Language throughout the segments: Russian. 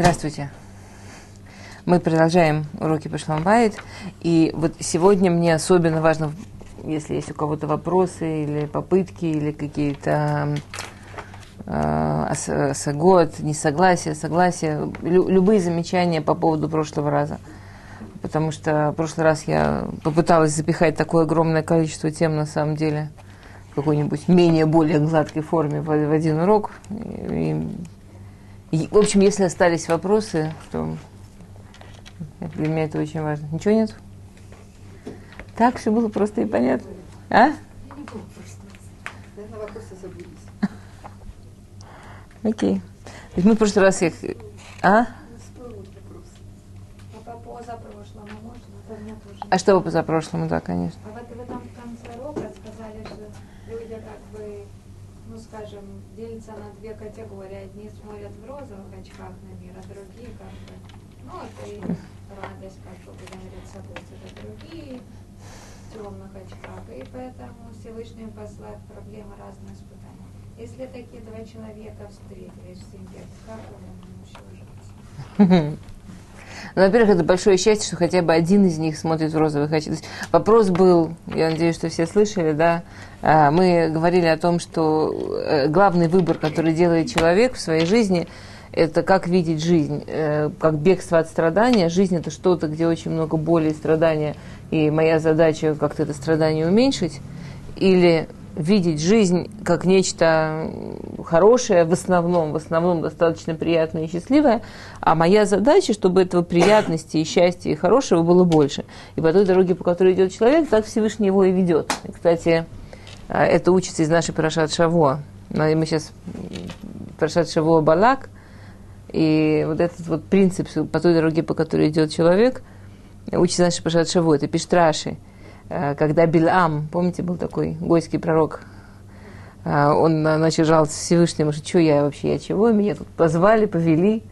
Здравствуйте. Мы продолжаем уроки по Шламбайт. И вот сегодня мне особенно важно, если есть у кого-то вопросы или попытки, или какие-то э, сагот, несогласия, согласия, лю, любые замечания по поводу прошлого раза. Потому что в прошлый раз я попыталась запихать такое огромное количество тем на самом деле в какой-нибудь менее более гладкой форме в, в один урок. И, и, в общем, если остались вопросы, то для меня это очень важно. Ничего нет? Так все было просто и понятно. А? Окей. То есть мы в прошлый раз их... А? А что вы позапрошлому, да, конечно. А вот вы там в конце урока сказали, что люди как бы, ну скажем, делятся на две категории. Одни смотрят в розовых очках на мир, а другие как бы, радость, как бы события, это другие в темных очках. И поэтому Всевышний послает проблемы разные испытания. Если такие два человека встретились в семье, как он ужиться? Ну, во-первых, это большое счастье, что хотя бы один из них смотрит в розовых очках. Вопрос был, я надеюсь, что все слышали, да, а, мы говорили о том, что э, главный выбор, который делает человек в своей жизни, это как видеть жизнь, э, как бегство от страдания. Жизнь это что-то, где очень много боли и страдания, и моя задача как-то это страдание уменьшить. Или видеть жизнь как нечто хорошее, в основном, в основном достаточно приятное и счастливое, а моя задача, чтобы этого приятности и счастья и хорошего было больше. И по той дороге, по которой идет человек, так Всевышний его и ведет. И, кстати, а, это учится из нашей Парашат Шаво. Мы сейчас Парашат Шаво Балак, и вот этот вот принцип по той дороге, по которой идет человек, учится нашей Парашат Шаво, это Пиштраши – Э, когда Бильам, помните, был такой гойский пророк, э, он начал жаловаться Всевышнему, что я вообще, я чего, меня тут позвали, повели,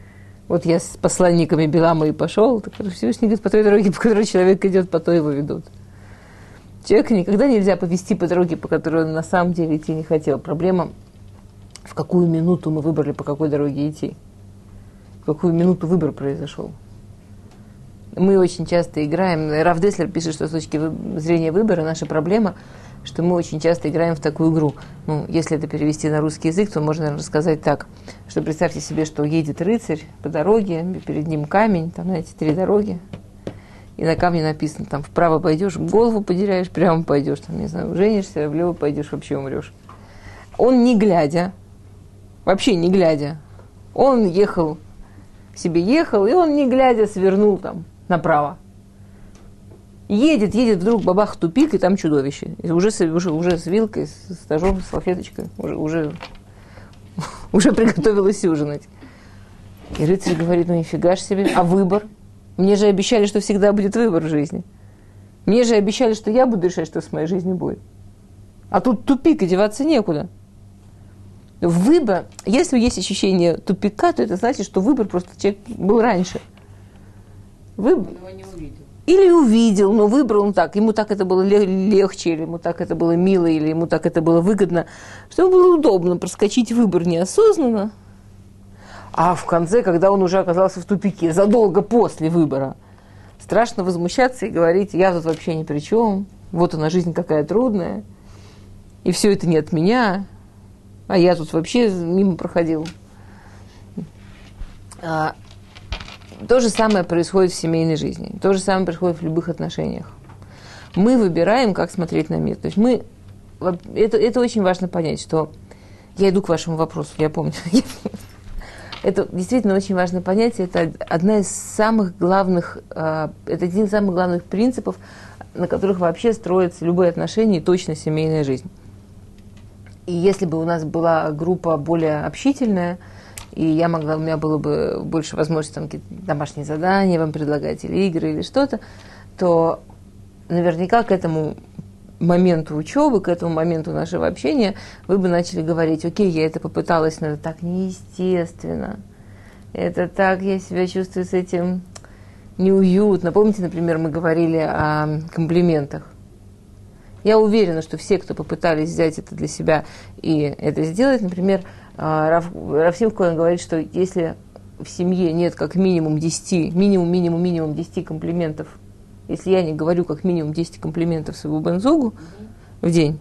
вот я с посланниками Билама и пошел, так Всевышний говорит, по той дороге, по которой человек идет, по той его ведут. Человека никогда нельзя повести по дороге, по которой он на самом деле идти не хотел. Проблема, в какую минуту мы выбрали, по какой дороге идти. Какую минуту выбор произошел мы очень часто играем, Раф Деслер пишет, что с точки зрения выбора наша проблема, что мы очень часто играем в такую игру. Ну, если это перевести на русский язык, то можно наверное, рассказать так, что представьте себе, что едет рыцарь по дороге, перед ним камень, там, знаете, три дороги, и на камне написано, там, вправо пойдешь, голову потеряешь, прямо пойдешь, там, не знаю, женишься, влево пойдешь, вообще умрешь. Он не глядя, вообще не глядя, он ехал, себе ехал, и он не глядя свернул там направо. Едет, едет, вдруг бабах тупик, и там чудовище. И уже, уже, уже с вилкой, с стажом, с салфеточкой, уже, уже, уже приготовилась ужинать. И рыцарь говорит, ну нифига ж себе, а выбор? Мне же обещали, что всегда будет выбор в жизни. Мне же обещали, что я буду решать, что с моей жизнью будет. А тут тупик, и деваться некуда. Выбор, если есть ощущение тупика, то это значит, что выбор просто человек был раньше – вы... Или увидел, но выбрал он так. Ему так это было легче, или ему так это было мило, или ему так это было выгодно. Что ему было удобно проскочить выбор неосознанно. А в конце, когда он уже оказался в тупике, задолго после выбора, страшно возмущаться и говорить, я тут вообще ни при чем, вот она жизнь какая трудная, и все это не от меня, а я тут вообще мимо проходил. А, то же самое происходит в семейной жизни. То же самое происходит в любых отношениях. Мы выбираем, как смотреть на мир. То есть мы... Это, это очень важно понять, что... Я иду к вашему вопросу, я помню. Это действительно очень важно понять. Это одна из самых главных... А, это один из самых главных принципов, на которых вообще строятся любые отношения и точно семейная жизнь. И если бы у нас была группа более общительная, и я могла, у меня было бы больше возможности там какие-то домашние задания вам предлагать, или игры, или что-то, то наверняка к этому моменту учебы, к этому моменту нашего общения, вы бы начали говорить, окей, я это попыталась, но это так неестественно. Это так, я себя чувствую с этим неуютно. Помните, например, мы говорили о комплиментах. Я уверена, что все, кто попытались взять это для себя и это сделать, например, а, Раф, Рафсим Коэн говорит, что если в семье нет как минимум 10, минимум, минимум, минимум 10 комплиментов, если я не говорю как минимум 10 комплиментов своему бензугу в день,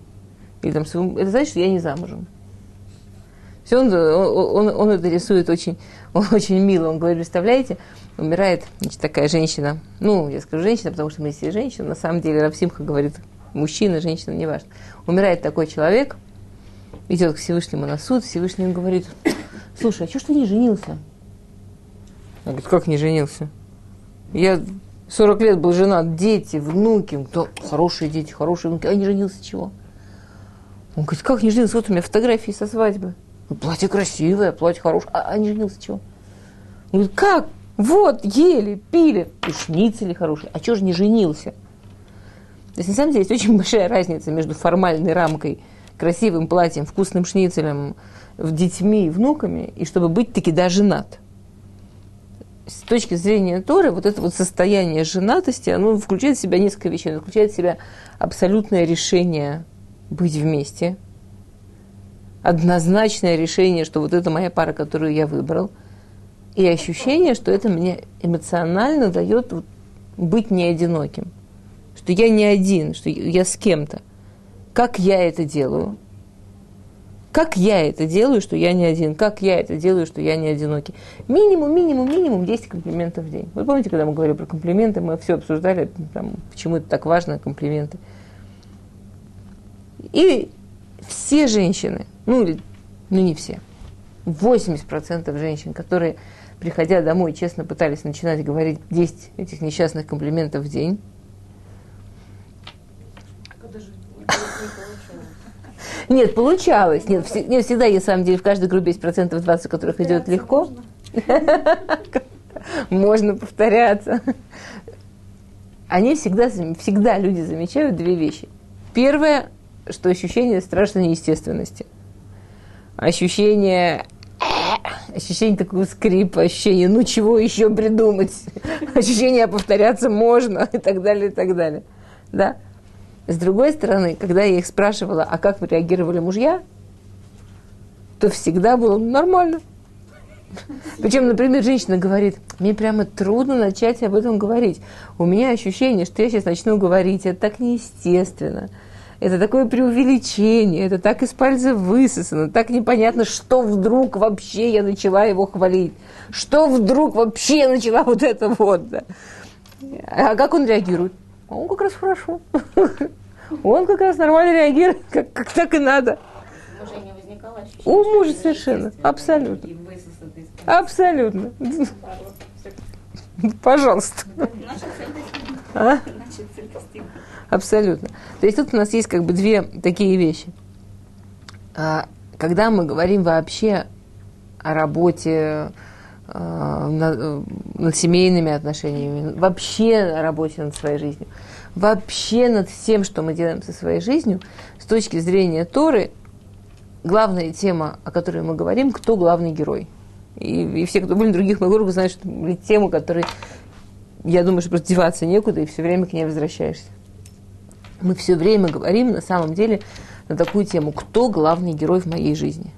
или там своему, это значит, что я не замужем. Все он, он, он это рисует очень, очень мило. Он говорит, представляете, умирает значит, такая женщина. Ну, я скажу женщина, потому что мы все женщины. На самом деле Равсимха говорит мужчина, женщина, неважно. Умирает такой человек, идет к Всевышнему на суд, Всевышний ему говорит, слушай, а что ж ты не женился? Он говорит, как не женился? Я 40 лет был женат, дети, внуки, то хорошие дети, хорошие внуки, а не женился чего? Он говорит, как не женился? Вот у меня фотографии со свадьбы. Платье красивое, платье хорошее. А, а не женился чего? Он говорит, как? Вот, ели, пили. И шницели хорошие. А чего же не женился? То есть, на самом деле, есть очень большая разница между формальной рамкой, красивым платьем, вкусным шницелем, детьми и внуками, и чтобы быть таки да женат. С точки зрения Торы, вот это вот состояние женатости, оно включает в себя несколько вещей. Оно включает в себя абсолютное решение быть вместе – однозначное решение, что вот это моя пара, которую я выбрал, и ощущение, что это мне эмоционально дает быть не одиноким, что я не один, что я с кем-то. Как я это делаю? Как я это делаю, что я не один? Как я это делаю, что я не одинокий? Минимум, минимум, минимум 10 комплиментов в день. Вы помните, когда мы говорили про комплименты, мы все обсуждали, там, почему это так важно, комплименты. И все женщины, ну, ну не все, 80% женщин, которые, приходя домой, честно пытались начинать говорить 10 этих несчастных комплиментов в день, Нет, получалось. Нет, вс- нет, всегда есть, на самом деле, в каждой группе есть процентов 20, которых идет легко. Можно повторяться. Они всегда, всегда люди замечают две вещи. Первое, что ощущение страшной неестественности. Ощущение ощущение такого скрипа, ощущение, ну чего еще придумать, ощущение повторяться можно и так далее, и так далее. Да? С другой стороны, когда я их спрашивала, а как реагировали мужья, то всегда было нормально. Причем, например, женщина говорит, мне прямо трудно начать об этом говорить. У меня ощущение, что я сейчас начну говорить, это так неестественно это такое преувеличение, это так из пальца высосано, так непонятно, что вдруг вообще я начала его хвалить, что вдруг вообще я начала вот это вот. Да. А как он реагирует? А он как раз хорошо. Он как раз нормально реагирует, как, как так и надо. У мужа совершенно, абсолютно. Абсолютно. Пожалуйста. А? Абсолютно. То есть тут у нас есть как бы две такие вещи. А, когда мы говорим вообще о работе над, над семейными отношениями, вообще о работе над своей жизнью, вообще над всем, что мы делаем со своей жизнью, с точки зрения Торы, главная тема, о которой мы говорим, кто главный герой. И, и все, кто были на других моих уроках, знают, что это тему, которой, я думаю, что просто деваться некуда, и все время к ней возвращаешься мы все время говорим на самом деле на такую тему, кто главный герой в моей жизни.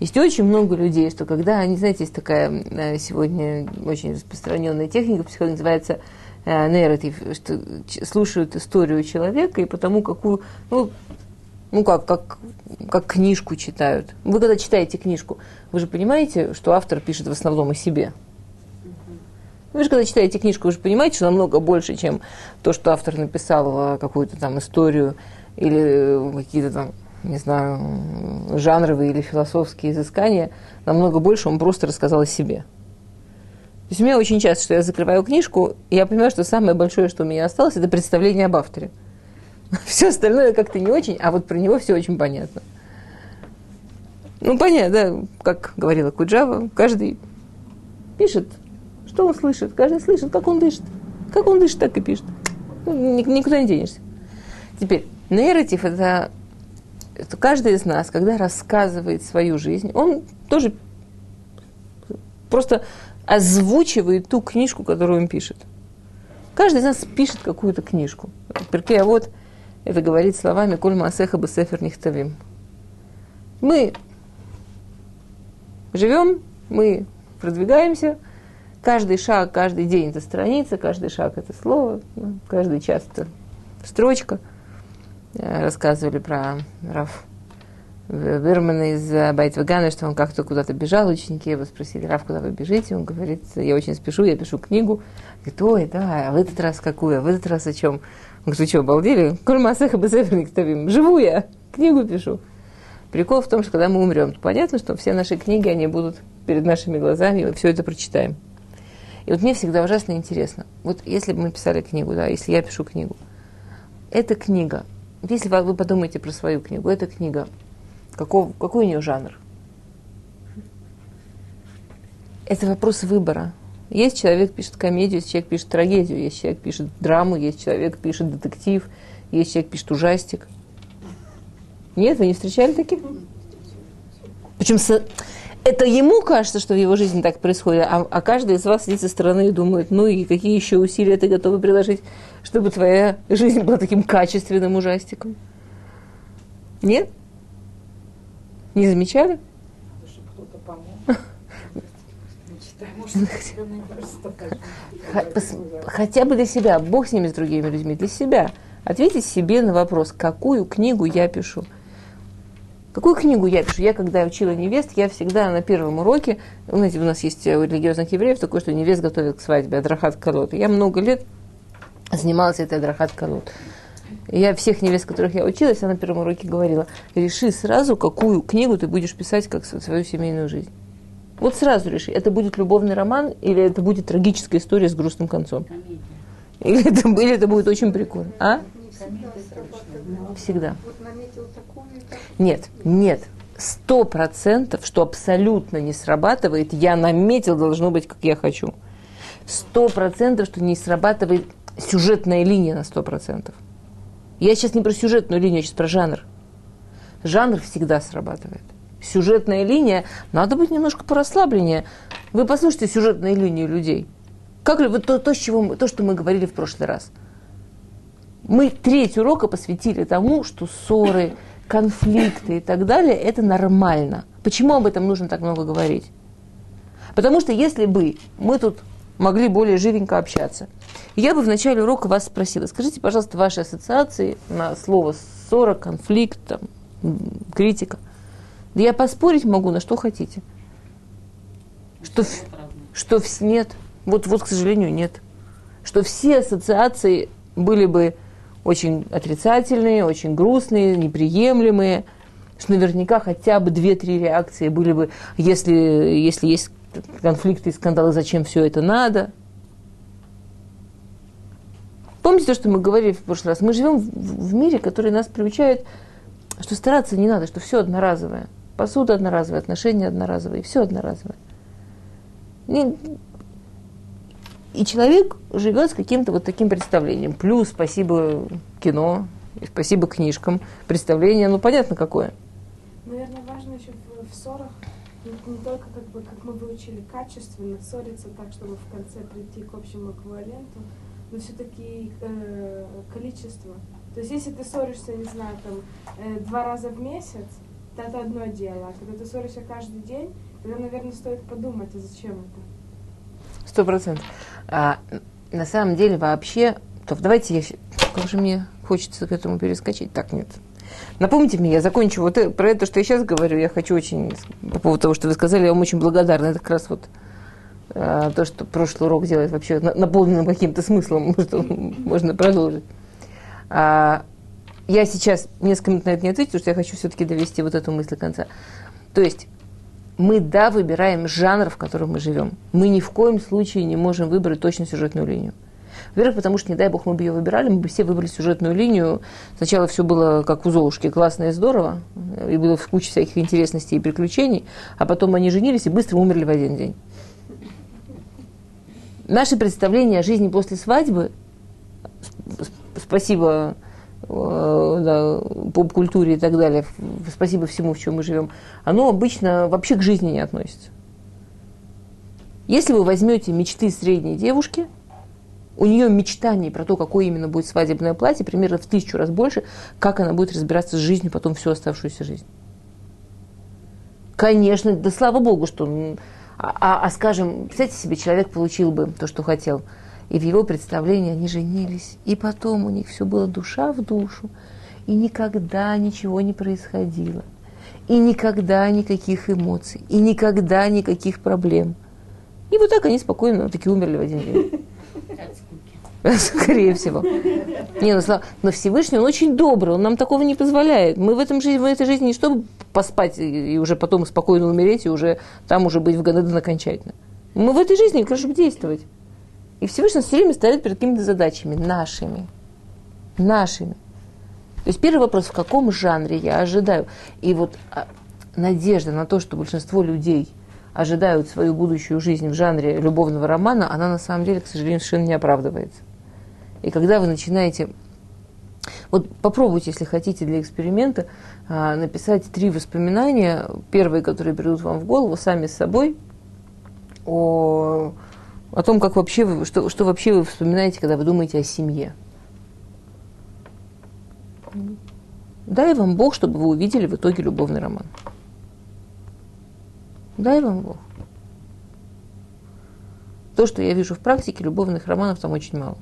Есть очень много людей, что когда они, знаете, есть такая э, сегодня очень распространенная техника психологии, называется э, нарратив, что слушают историю человека и потому какую, ну, ну как, как, как книжку читают. Вы когда читаете книжку, вы же понимаете, что автор пишет в основном о себе. Вы же когда читаете книжку, вы же понимаете, что намного больше, чем то, что автор написал какую-то там историю или какие-то там, не знаю, жанровые или философские изыскания, намного больше он просто рассказал о себе. То есть у меня очень часто, что я закрываю книжку, и я понимаю, что самое большое, что у меня осталось, это представление об авторе. Все остальное как-то не очень, а вот про него все очень понятно. Ну, понятно, да, как говорила Куджава, каждый пишет что он слышит? Каждый слышит, как он дышит. Как он дышит, так и пишет. Ну, никуда не денешься. Теперь, нарратив – это, это каждый из нас, когда рассказывает свою жизнь, он тоже просто озвучивает ту книжку, которую он пишет. Каждый из нас пишет какую-то книжку. Перке, а вот это говорит словами «Коль маасеха бесефер нихтавим». Мы живем, мы продвигаемся. Каждый шаг, каждый день это страница, каждый шаг это слово, каждый час это строчка. Рассказывали про Раф Бермана из Байтвагана, что он как-то куда-то бежал, ученики его спросили, Раф, куда вы бежите? Он говорит, я очень спешу, я пишу книгу. Говорит, ой, да, а в этот раз какую, а в этот раз о чем? Он говорит, вы что, обалдели? Кульмасеха Бесеферник Живу я, книгу пишу. Прикол в том, что когда мы умрем, то понятно, что все наши книги, они будут перед нашими глазами, и мы все это прочитаем. И вот мне всегда ужасно интересно, вот если бы мы писали книгу, да, если я пишу книгу, эта книга, если вы подумаете про свою книгу, эта книга, каков, какой у нее жанр? Это вопрос выбора. Есть человек пишет комедию, есть человек пишет трагедию, есть человек пишет драму, есть человек пишет детектив, есть человек пишет ужастик. Нет, вы не встречали таких? Причем это ему кажется, что в его жизни так происходит, а, а каждый из вас сидит со стороны и думает, ну и какие еще усилия ты готовы приложить, чтобы твоя жизнь была таким качественным ужастиком. Нет? Не замечали? Хотя бы для себя, Бог с ними, с другими людьми, для себя. Ответьте себе на вопрос, какую книгу я пишу. Какую книгу я пишу? Я, когда учила невест, я всегда на первом уроке, знаете, у нас есть у религиозных евреев такое, что невест готовят к свадьбе, Адрахат Колот. Я много лет занималась этой Адрахат Колот. Я всех невест, которых я училась, я на первом уроке говорила, реши сразу, какую книгу ты будешь писать как свою семейную жизнь. Вот сразу реши, это будет любовный роман или это будет трагическая история с грустным концом. Или это, или это будет очень прикольно. А? Всегда. Нет, нет. Сто процентов, что абсолютно не срабатывает, я наметил, должно быть, как я хочу. Сто процентов, что не срабатывает сюжетная линия на сто процентов. Я сейчас не про сюжетную линию, я сейчас про жанр. Жанр всегда срабатывает. Сюжетная линия, надо быть немножко порасслабленнее. Вы послушайте сюжетные линии людей. Как вот то, то, с чего мы, то, что мы говорили в прошлый раз. Мы треть урока посвятили тому, что ссоры, конфликты и так далее, это нормально. Почему об этом нужно так много говорить? Потому что если бы мы тут могли более живенько общаться, я бы в начале урока вас спросила, скажите, пожалуйста, ваши ассоциации на слово ссора, конфликт, там, критика. Да я поспорить могу на что хотите. Что, что нет. Вот, вот, к сожалению, нет. Что все ассоциации были бы очень отрицательные, очень грустные, неприемлемые, что наверняка хотя бы две-три реакции были бы, если, если есть конфликты и скандалы, зачем все это надо. Помните то, что мы говорили в прошлый раз? Мы живем в, мире, который нас приучает, что стараться не надо, что все одноразовое. Посуда одноразовая, отношения одноразовые, все одноразовое. И и человек живет с каким-то вот таким представлением. Плюс спасибо кино, спасибо книжкам. Представление, ну понятно какое. Наверное, важно еще в, в ссорах не, только как бы, как мы выучили качественно ссориться так, чтобы в конце прийти к общему эквиваленту, но все-таки э, количество. То есть если ты ссоришься, не знаю, там э, два раза в месяц, то это одно дело. А когда ты ссоришься каждый день, тогда, наверное, стоит подумать, а зачем это? Сто процентов. А, на самом деле вообще, то давайте я, как же мне хочется к этому перескочить, так нет. Напомните мне, я закончу вот это, про это, что я сейчас говорю, я хочу очень, по поводу того, что вы сказали, я вам очень благодарна. Это как раз вот а, то, что прошлый урок делает вообще наполненным каким-то смыслом, что можно продолжить. А, я сейчас несколько минут на это не отвечу, потому что я хочу все-таки довести вот эту мысль до конца. То есть мы, да, выбираем жанр, в котором мы живем. Мы ни в коем случае не можем выбрать точно сюжетную линию. Во-первых, потому что, не дай бог, мы бы ее выбирали, мы бы все выбрали сюжетную линию. Сначала все было как у Золушки, классно и здорово, и было в куче всяких интересностей и приключений, а потом они женились и быстро умерли в один день. Наши представления о жизни после свадьбы, спасибо да, поп-культуре и так далее, спасибо всему, в чем мы живем, оно обычно вообще к жизни не относится. Если вы возьмете мечты средней девушки, у нее мечтаний про то, какое именно будет свадебное платье, примерно в тысячу раз больше, как она будет разбираться с жизнью потом всю оставшуюся жизнь. Конечно, да слава богу, что А, а, а скажем, представьте себе, человек получил бы то, что хотел, и в его представлении они женились, и потом у них все было душа в душу, и никогда ничего не происходило, и никогда никаких эмоций, и никогда никаких проблем. И вот так они спокойно таки умерли в один день. Скорее всего. Не, ну, но Всевышний, он очень добрый, он нам такого не позволяет. Мы в, этом, в этой жизни не чтобы поспать и уже потом спокойно умереть, и уже там уже быть в Ганедан окончательно. Мы в этой жизни, конечно, действовать. И Всевышний все время ставит перед какими-то задачами, нашими. Нашими. То есть первый вопрос, в каком жанре я ожидаю? И вот а, надежда на то, что большинство людей ожидают свою будущую жизнь в жанре любовного романа, она на самом деле, к сожалению, совершенно не оправдывается. И когда вы начинаете... Вот попробуйте, если хотите, для эксперимента а, написать три воспоминания, первые, которые придут вам в голову, сами с собой, о, о том, как вообще что, что вообще вы вспоминаете, когда вы думаете о семье. Дай вам Бог, чтобы вы увидели в итоге любовный роман. Дай вам Бог. То, что я вижу в практике, любовных романов там очень мало.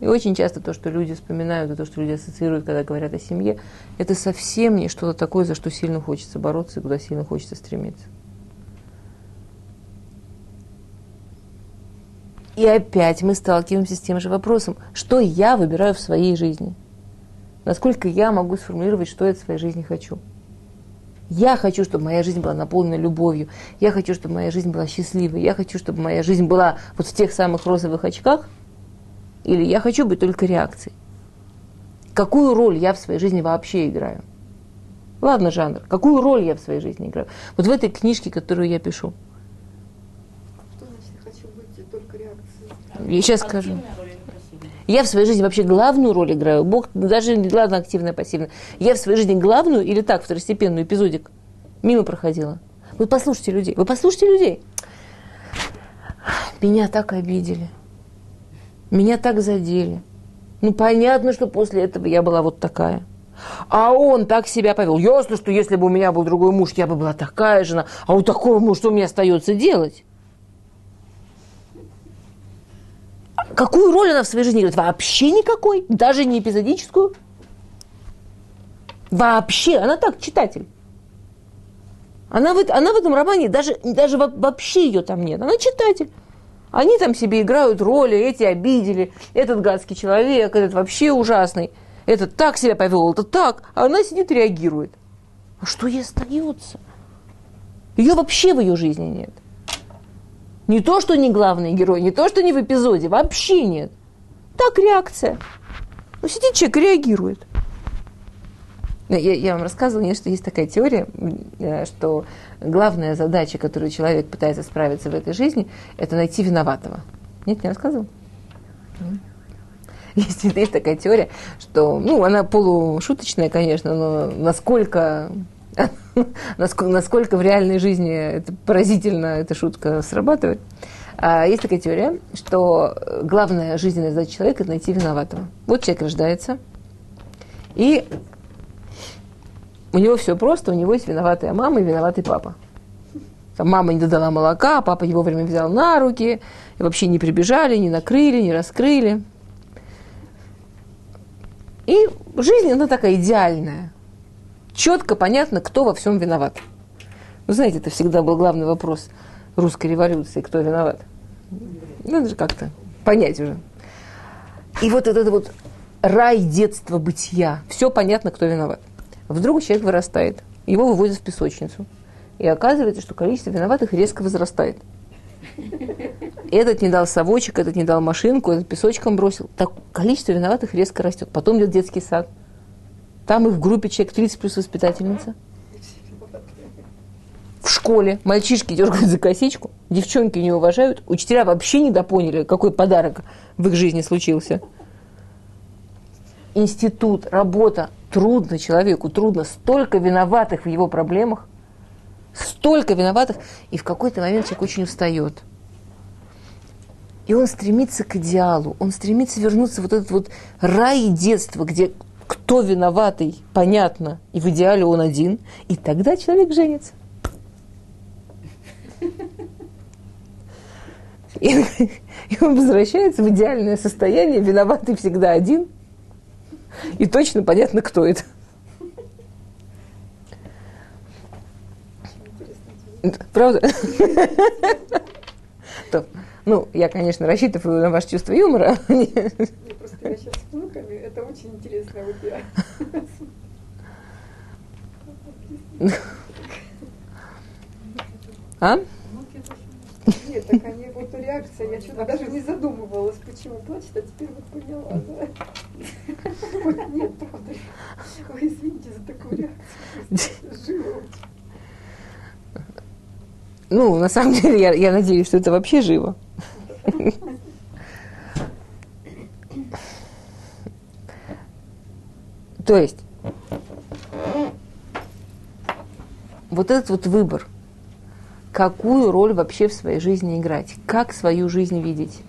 И очень часто то, что люди вспоминают, и то, что люди ассоциируют, когда говорят о семье, это совсем не что-то такое, за что сильно хочется бороться и куда сильно хочется стремиться. И опять мы сталкиваемся с тем же вопросом, что я выбираю в своей жизни. Насколько я могу сформулировать, что я в своей жизни хочу. Я хочу, чтобы моя жизнь была наполнена любовью. Я хочу, чтобы моя жизнь была счастливой. Я хочу, чтобы моя жизнь была вот в тех самых розовых очках – или я хочу быть только реакцией? Какую роль я в своей жизни вообще играю? Ладно, жанр. Какую роль я в своей жизни играю? Вот в этой книжке, которую я пишу. Что значит, я хочу быть только реакцией? Я сейчас скажу. Я в своей жизни вообще главную роль играю. Бог даже не ладно активная, пассивная. Я в своей жизни главную или так, второстепенную эпизодик мимо проходила. Вы послушайте людей. Вы послушайте людей. Меня так обидели. Меня так задели. Ну, понятно, что после этого я была вот такая. А он так себя повел. Ясно, что если бы у меня был другой муж, я бы была такая жена. А у такого мужа что мне остается делать? Какую роль она в своей жизни играет? Вообще никакой. Даже не эпизодическую. Вообще. Она так, читатель. Она в, она в этом романе, даже, даже вообще ее там нет. Она читатель. Они там себе играют роли, эти обидели, этот гадский человек, этот вообще ужасный, этот так себя повел, это так, а она сидит и реагирует. А что ей остается? Ее вообще в ее жизни нет. Не то, что не главный герой, не то, что не в эпизоде, вообще нет. Так реакция. Ну, сидит человек реагирует. Я, я вам рассказывала, нет, что есть такая теория, э, что главная задача, которую человек пытается справиться в этой жизни, это найти виноватого. Нет, не рассказывал? Есть, есть такая теория, что, ну, она полушуточная, конечно, но насколько, насколько, в реальной жизни это поразительно, эта шутка срабатывает. А есть такая теория, что главная жизненная задача человека – это найти виноватого. Вот человек рождается, и у него все просто, у него есть виноватая мама и виноватый папа. Там мама не додала молока, а папа его вовремя взял на руки, и вообще не прибежали, не накрыли, не раскрыли. И жизнь, она такая идеальная. Четко понятно, кто во всем виноват. Вы знаете, это всегда был главный вопрос русской революции, кто виноват. Надо же как-то понять уже. И вот этот вот рай детства бытия. Все понятно, кто виноват. Вдруг человек вырастает, его выводят в песочницу. И оказывается, что количество виноватых резко возрастает. Этот не дал совочек, этот не дал машинку, этот песочком бросил. Так количество виноватых резко растет. Потом идет детский сад. Там их в группе человек 30 плюс воспитательница. В школе мальчишки дергают за косичку, девчонки не уважают, учителя вообще не допоняли, какой подарок в их жизни случился. Институт, работа, трудно человеку, трудно, столько виноватых в его проблемах, столько виноватых, и в какой-то момент человек очень устает. И он стремится к идеалу, он стремится вернуться в вот этот вот рай детства, где кто виноватый, понятно, и в идеале он один, и тогда человек женится. И, и он возвращается в идеальное состояние, виноватый всегда один. И точно понятно, кто это. Правда? Ну, я, конечно, рассчитываю на ваше чувство юмора. Сейчас с внуками, это очень интересно. Вот я А? Нет, так они, вот реакция, я что-то даже не задумывалась, почему плачет, а теперь вот поняла, да. Вот нет, правда. Ой, извините за такую реакцию. Живо очень. Ну, на самом деле, я, я надеюсь, что это вообще живо. То есть, вот этот вот выбор, какую роль вообще в своей жизни играть, как свою жизнь видеть.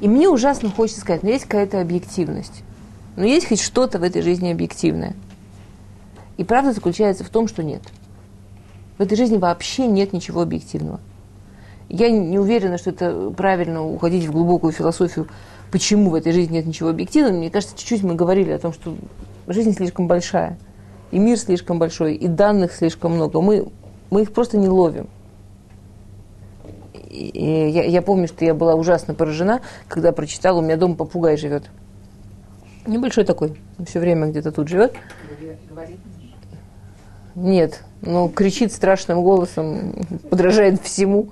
И мне ужасно хочется сказать, но есть какая-то объективность. Но есть хоть что-то в этой жизни объективное. И правда заключается в том, что нет. В этой жизни вообще нет ничего объективного. Я не уверена, что это правильно уходить в глубокую философию, почему в этой жизни нет ничего объективного. Мне кажется, чуть-чуть мы говорили о том, что жизнь слишком большая, и мир слишком большой, и данных слишком много. Мы, мы их просто не ловим. И я, я помню, что я была ужасно поражена, когда прочитала, у меня дома попугай живет. Небольшой такой, все время где-то тут живет. Нет, но кричит страшным голосом, подражает всему,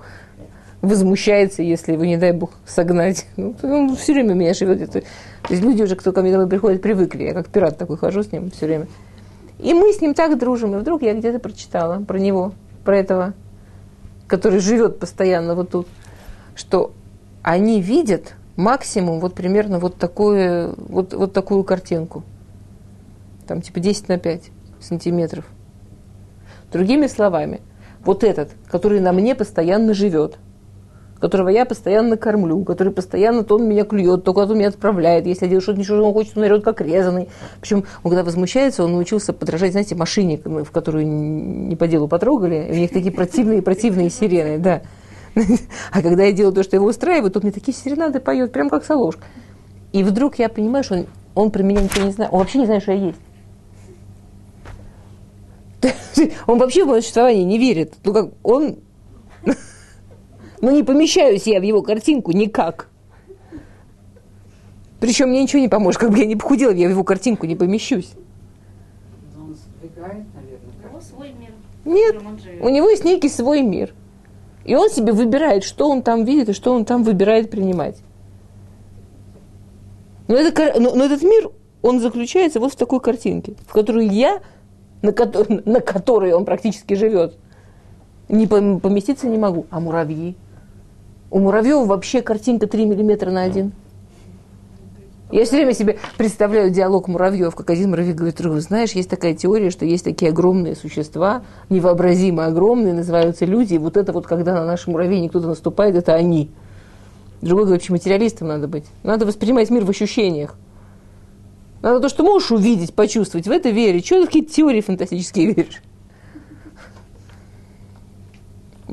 возмущается, если его, не дай бог, согнать. Ну, он все время меня живет. То есть люди уже, кто ко мне домой приходит, привыкли. Я как пират такой хожу с ним все время. И мы с ним так дружим. И вдруг я где-то прочитала про него, про этого, который живет постоянно вот тут, что они видят максимум вот примерно вот, такое, вот, вот такую картинку. Там типа 10 на 5 сантиметров. Другими словами, вот этот, который на мне постоянно живет, которого я постоянно кормлю, который постоянно то он меня клюет, то куда-то меня отправляет. Если я делаю что-то, ничего он хочет, он орет как резанный. Причем он когда возмущается, он научился подражать, знаете, машине, в которую не по делу потрогали. У них такие противные-противные сирены, да. А когда я делаю то, что его устраивает, то мне такие серенады поет, прям как Солошка. И вдруг я понимаю, что он, он про меня ничего не знает. Он вообще не знает, что я есть. Он вообще в мое существование не верит. Ну, как он... Ну, не помещаюсь я в его картинку никак. Причем мне ничего не поможет. Как бы я не похудела, я в его картинку не помещусь. Но он сдвигает, наверное. У него свой мир. Нет, у него есть некий свой мир. И он себе выбирает, что он там видит и что он там выбирает принимать. Но, это, но, но этот мир, он заключается вот в такой картинке, в которую я, на, ко- на которой он практически живет, не пом- поместиться не могу. А муравьи? У муравьев вообще картинка 3 миллиметра на один. Я все время себе представляю диалог муравьев, как один муравей говорит другому, знаешь, есть такая теория, что есть такие огромные существа, невообразимо огромные, называются люди, и вот это вот, когда на наши муравейник кто-то наступает, это они. Другой говорит, вообще материалистом надо быть. Надо воспринимать мир в ощущениях. Надо то, что можешь увидеть, почувствовать, в это верить. Чего ты в какие-то теории фантастические веришь?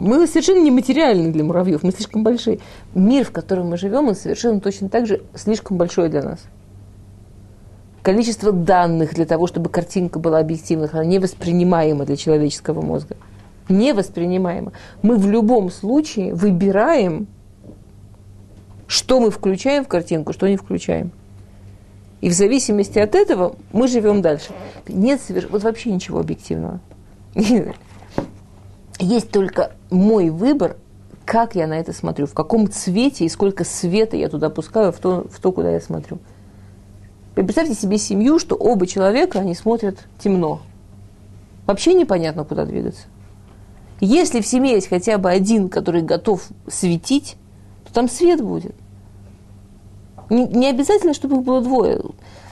Мы совершенно нематериальны для муравьев, мы слишком большие. Мир, в котором мы живем, он совершенно точно так же слишком большой для нас. Количество данных для того, чтобы картинка была объективной, она невоспринимаема для человеческого мозга. Невоспринимаема. Мы в любом случае выбираем, что мы включаем в картинку, что не включаем. И в зависимости от этого мы живем дальше. Нет соверш... вот вообще ничего объективного. Есть только мой выбор, как я на это смотрю, в каком цвете и сколько света я туда пускаю в то, в то куда я смотрю. Представьте себе семью, что оба человека, они смотрят темно. Вообще непонятно, куда двигаться. Если в семье есть хотя бы один, который готов светить, то там свет будет. Не, не обязательно, чтобы их было двое.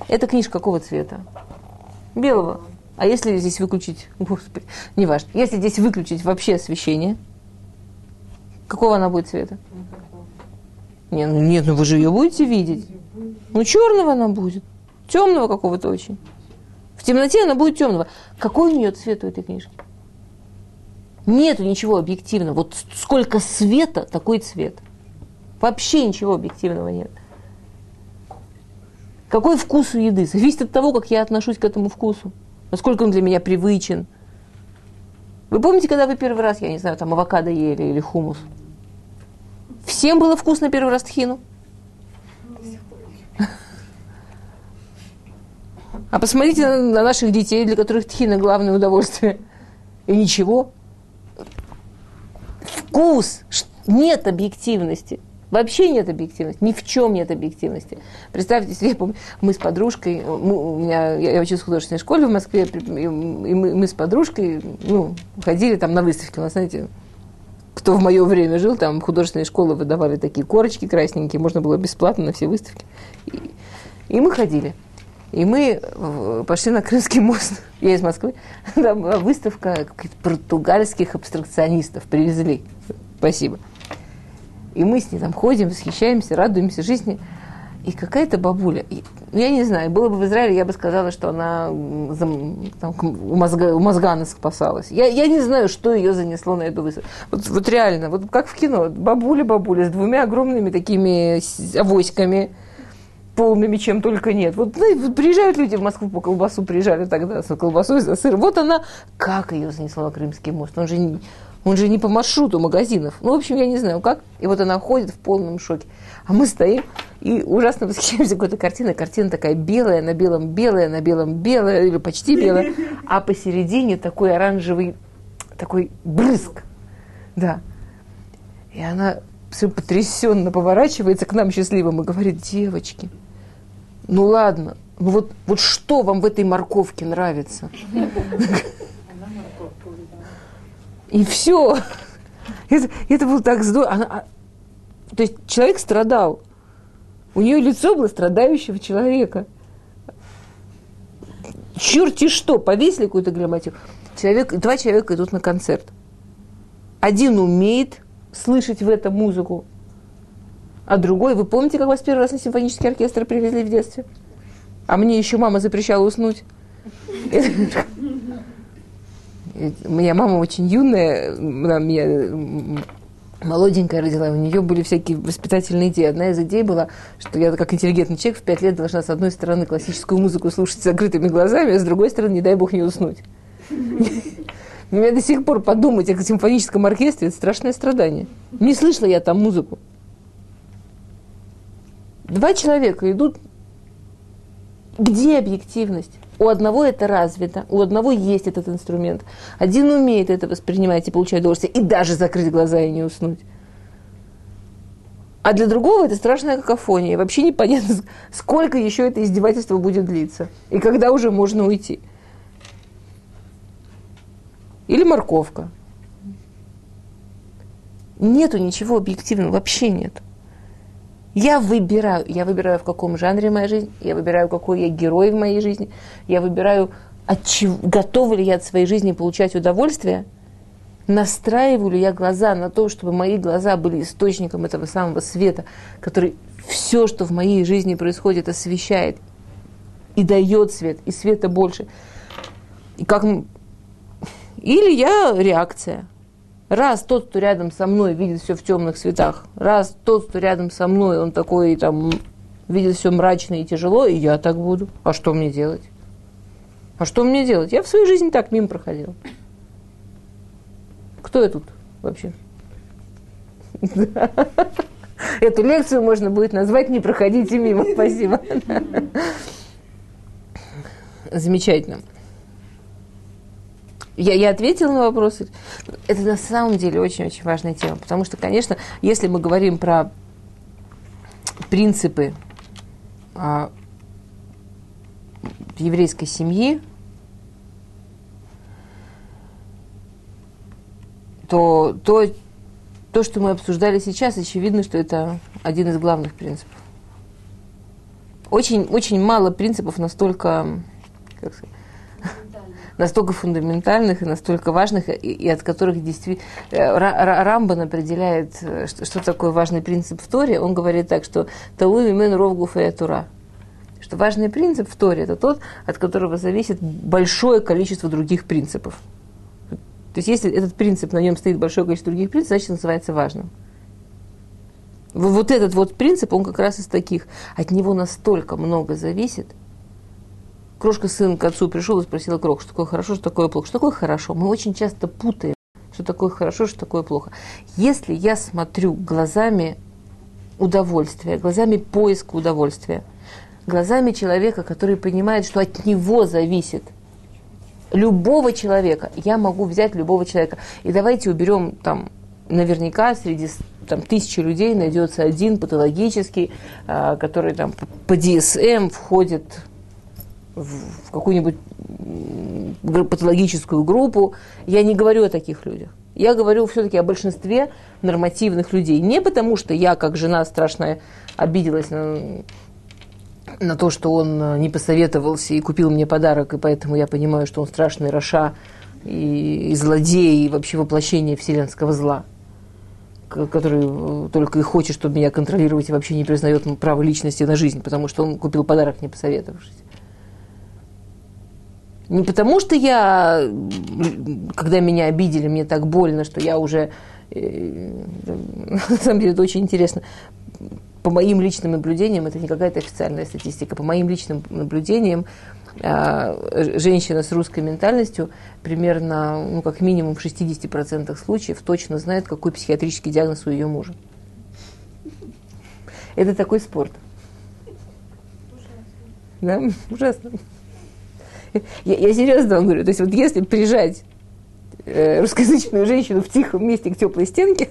Эта книжка какого цвета? Белого. А если здесь выключить, господи, не важно, если здесь выключить вообще освещение, какого она будет цвета? Не, ну нет, ну вы же ее будете видеть. Ну черного она будет, темного какого-то очень. В темноте она будет темного. Какой у нее цвет у этой книжки? Нету ничего объективного. Вот сколько света, такой цвет. Вообще ничего объективного нет. Какой вкус у еды? Зависит от того, как я отношусь к этому вкусу. Насколько он для меня привычен. Вы помните, когда вы первый раз, я не знаю, там авокадо ели или хумус? Всем было вкусно первый раз тхину? А посмотрите на, на наших детей, для которых тхина главное удовольствие. И ничего. Вкус. Нет объективности. Вообще нет объективности, ни в чем нет объективности. Представьте себе, мы с подружкой, мы, у меня, я, я училась в художественной школе в Москве, и мы, мы с подружкой ну, ходили там на выставки. У нас, знаете, кто в мое время жил, там художественные школы выдавали такие корочки красненькие, можно было бесплатно на все выставки. И, и мы ходили. И мы э, пошли на Крымский мост, я из Москвы, там была выставка португальских абстракционистов, привезли. Спасибо. И мы с ней там ходим, восхищаемся, радуемся жизни. И какая-то бабуля, ну, я не знаю, было бы в Израиле, я бы сказала, что она там, у, мозга, у мозгана спасалась. Я, я не знаю, что ее занесло на эту выставку. Вот, вот реально, вот как в кино, бабуля-бабуля с двумя огромными такими авоськами, полными, чем только нет. Вот ну, приезжают люди в Москву по колбасу, приезжали тогда с колбасой, за сыр. Вот она, как ее занесло на Крымский мост. Он же он же не по маршруту магазинов. Ну, в общем, я не знаю как. И вот она ходит в полном шоке. А мы стоим и ужасно восхищаемся какой-то картиной. Картина такая белая, на белом белая, на белом белая, или почти белая. А посередине такой оранжевый, такой брызг. Да. И она все потрясенно поворачивается к нам счастливым и говорит, девочки, ну ладно, ну вот, вот что вам в этой морковке нравится? И все. Это, это было так здорово. Она, а, то есть человек страдал. У нее лицо было страдающего человека. Черти что, повесили какую-то грамматику. Человек, два человека идут на концерт. Один умеет слышать в этом музыку, а другой, вы помните, как вас первый раз на симфонический оркестр привезли в детстве? А мне еще мама запрещала уснуть. Моя мама очень юная, она меня молоденькая родила, у нее были всякие воспитательные идеи. Одна из идей была, что я как интеллигентный человек в пять лет должна с одной стороны классическую музыку слушать с закрытыми глазами, а с другой стороны, не дай бог, не уснуть. Мне до сих пор подумать о симфоническом оркестре – это страшное страдание. Не слышала я там музыку. Два человека идут. Где объективность? У одного это развито, у одного есть этот инструмент. Один умеет это воспринимать и получать удовольствие, и даже закрыть глаза и не уснуть. А для другого это страшная какофония. Вообще непонятно, сколько еще это издевательство будет длиться. И когда уже можно уйти. Или морковка. Нету ничего объективного, вообще нет. Я выбираю, я выбираю, в каком жанре моя жизнь, я выбираю, какой я герой в моей жизни, я выбираю, от чего, готова ли я от своей жизни получать удовольствие, настраиваю ли я глаза на то, чтобы мои глаза были источником этого самого света, который все, что в моей жизни происходит, освещает и дает свет, и света больше. И как... Или я реакция – Раз тот, кто рядом со мной, видит все в темных цветах, раз тот, кто рядом со мной, он такой там видит все мрачно и тяжело, и я так буду. А что мне делать? А что мне делать? Я в своей жизни так мимо проходил. Кто я тут вообще? Эту лекцию можно будет назвать «Не проходите мимо». Спасибо. Замечательно. Я, я ответила на вопросы. Это на самом деле очень-очень важная тема, потому что, конечно, если мы говорим про принципы а, еврейской семьи, то, то то, что мы обсуждали сейчас, очевидно, что это один из главных принципов. Очень, очень мало принципов настолько, как сказать, настолько фундаментальных и настолько важных, и, и от которых действительно... Э, Рамбан определяет, э, что, что такое важный принцип в Торе. Он говорит так, что «Талу имен ров и тура». Что важный принцип в Торе – это тот, от которого зависит большое количество других принципов. То есть если этот принцип, на нем стоит большое количество других принципов, значит называется важным. Вот этот вот принцип, он как раз из таких. От него настолько много зависит. Крошка сын к отцу пришел и спросила Крох, что такое хорошо, что такое плохо. Что такое хорошо? Мы очень часто путаем, что такое хорошо, что такое плохо. Если я смотрю глазами удовольствия, глазами поиска удовольствия, глазами человека, который понимает, что от него зависит любого человека, я могу взять любого человека. И давайте уберем там наверняка среди там, тысячи людей найдется один патологический, а, который там, по DSM входит в какую-нибудь патологическую группу. Я не говорю о таких людях. Я говорю все-таки о большинстве нормативных людей. Не потому, что я, как жена страшная, обиделась на, на то, что он не посоветовался и купил мне подарок, и поэтому я понимаю, что он страшный Роша и, и злодей, и вообще воплощение вселенского зла который э, только и хочет, чтобы меня контролировать и вообще не признает право личности на жизнь, потому что он купил подарок, не посоветовавшись. Не потому, что я, когда меня обидели, мне так больно, что я уже... Э, на самом деле это очень интересно. По моим личным наблюдениям, это не какая-то официальная статистика, по моим личным наблюдениям, а, женщина с русской ментальностью примерно, ну, как минимум в 60% случаев точно знает, какой психиатрический диагноз у ее мужа. Это такой спорт. Да, ужасно. Я, я серьезно вам говорю, то есть вот если прижать э, русскоязычную женщину в тихом месте к теплой стенке,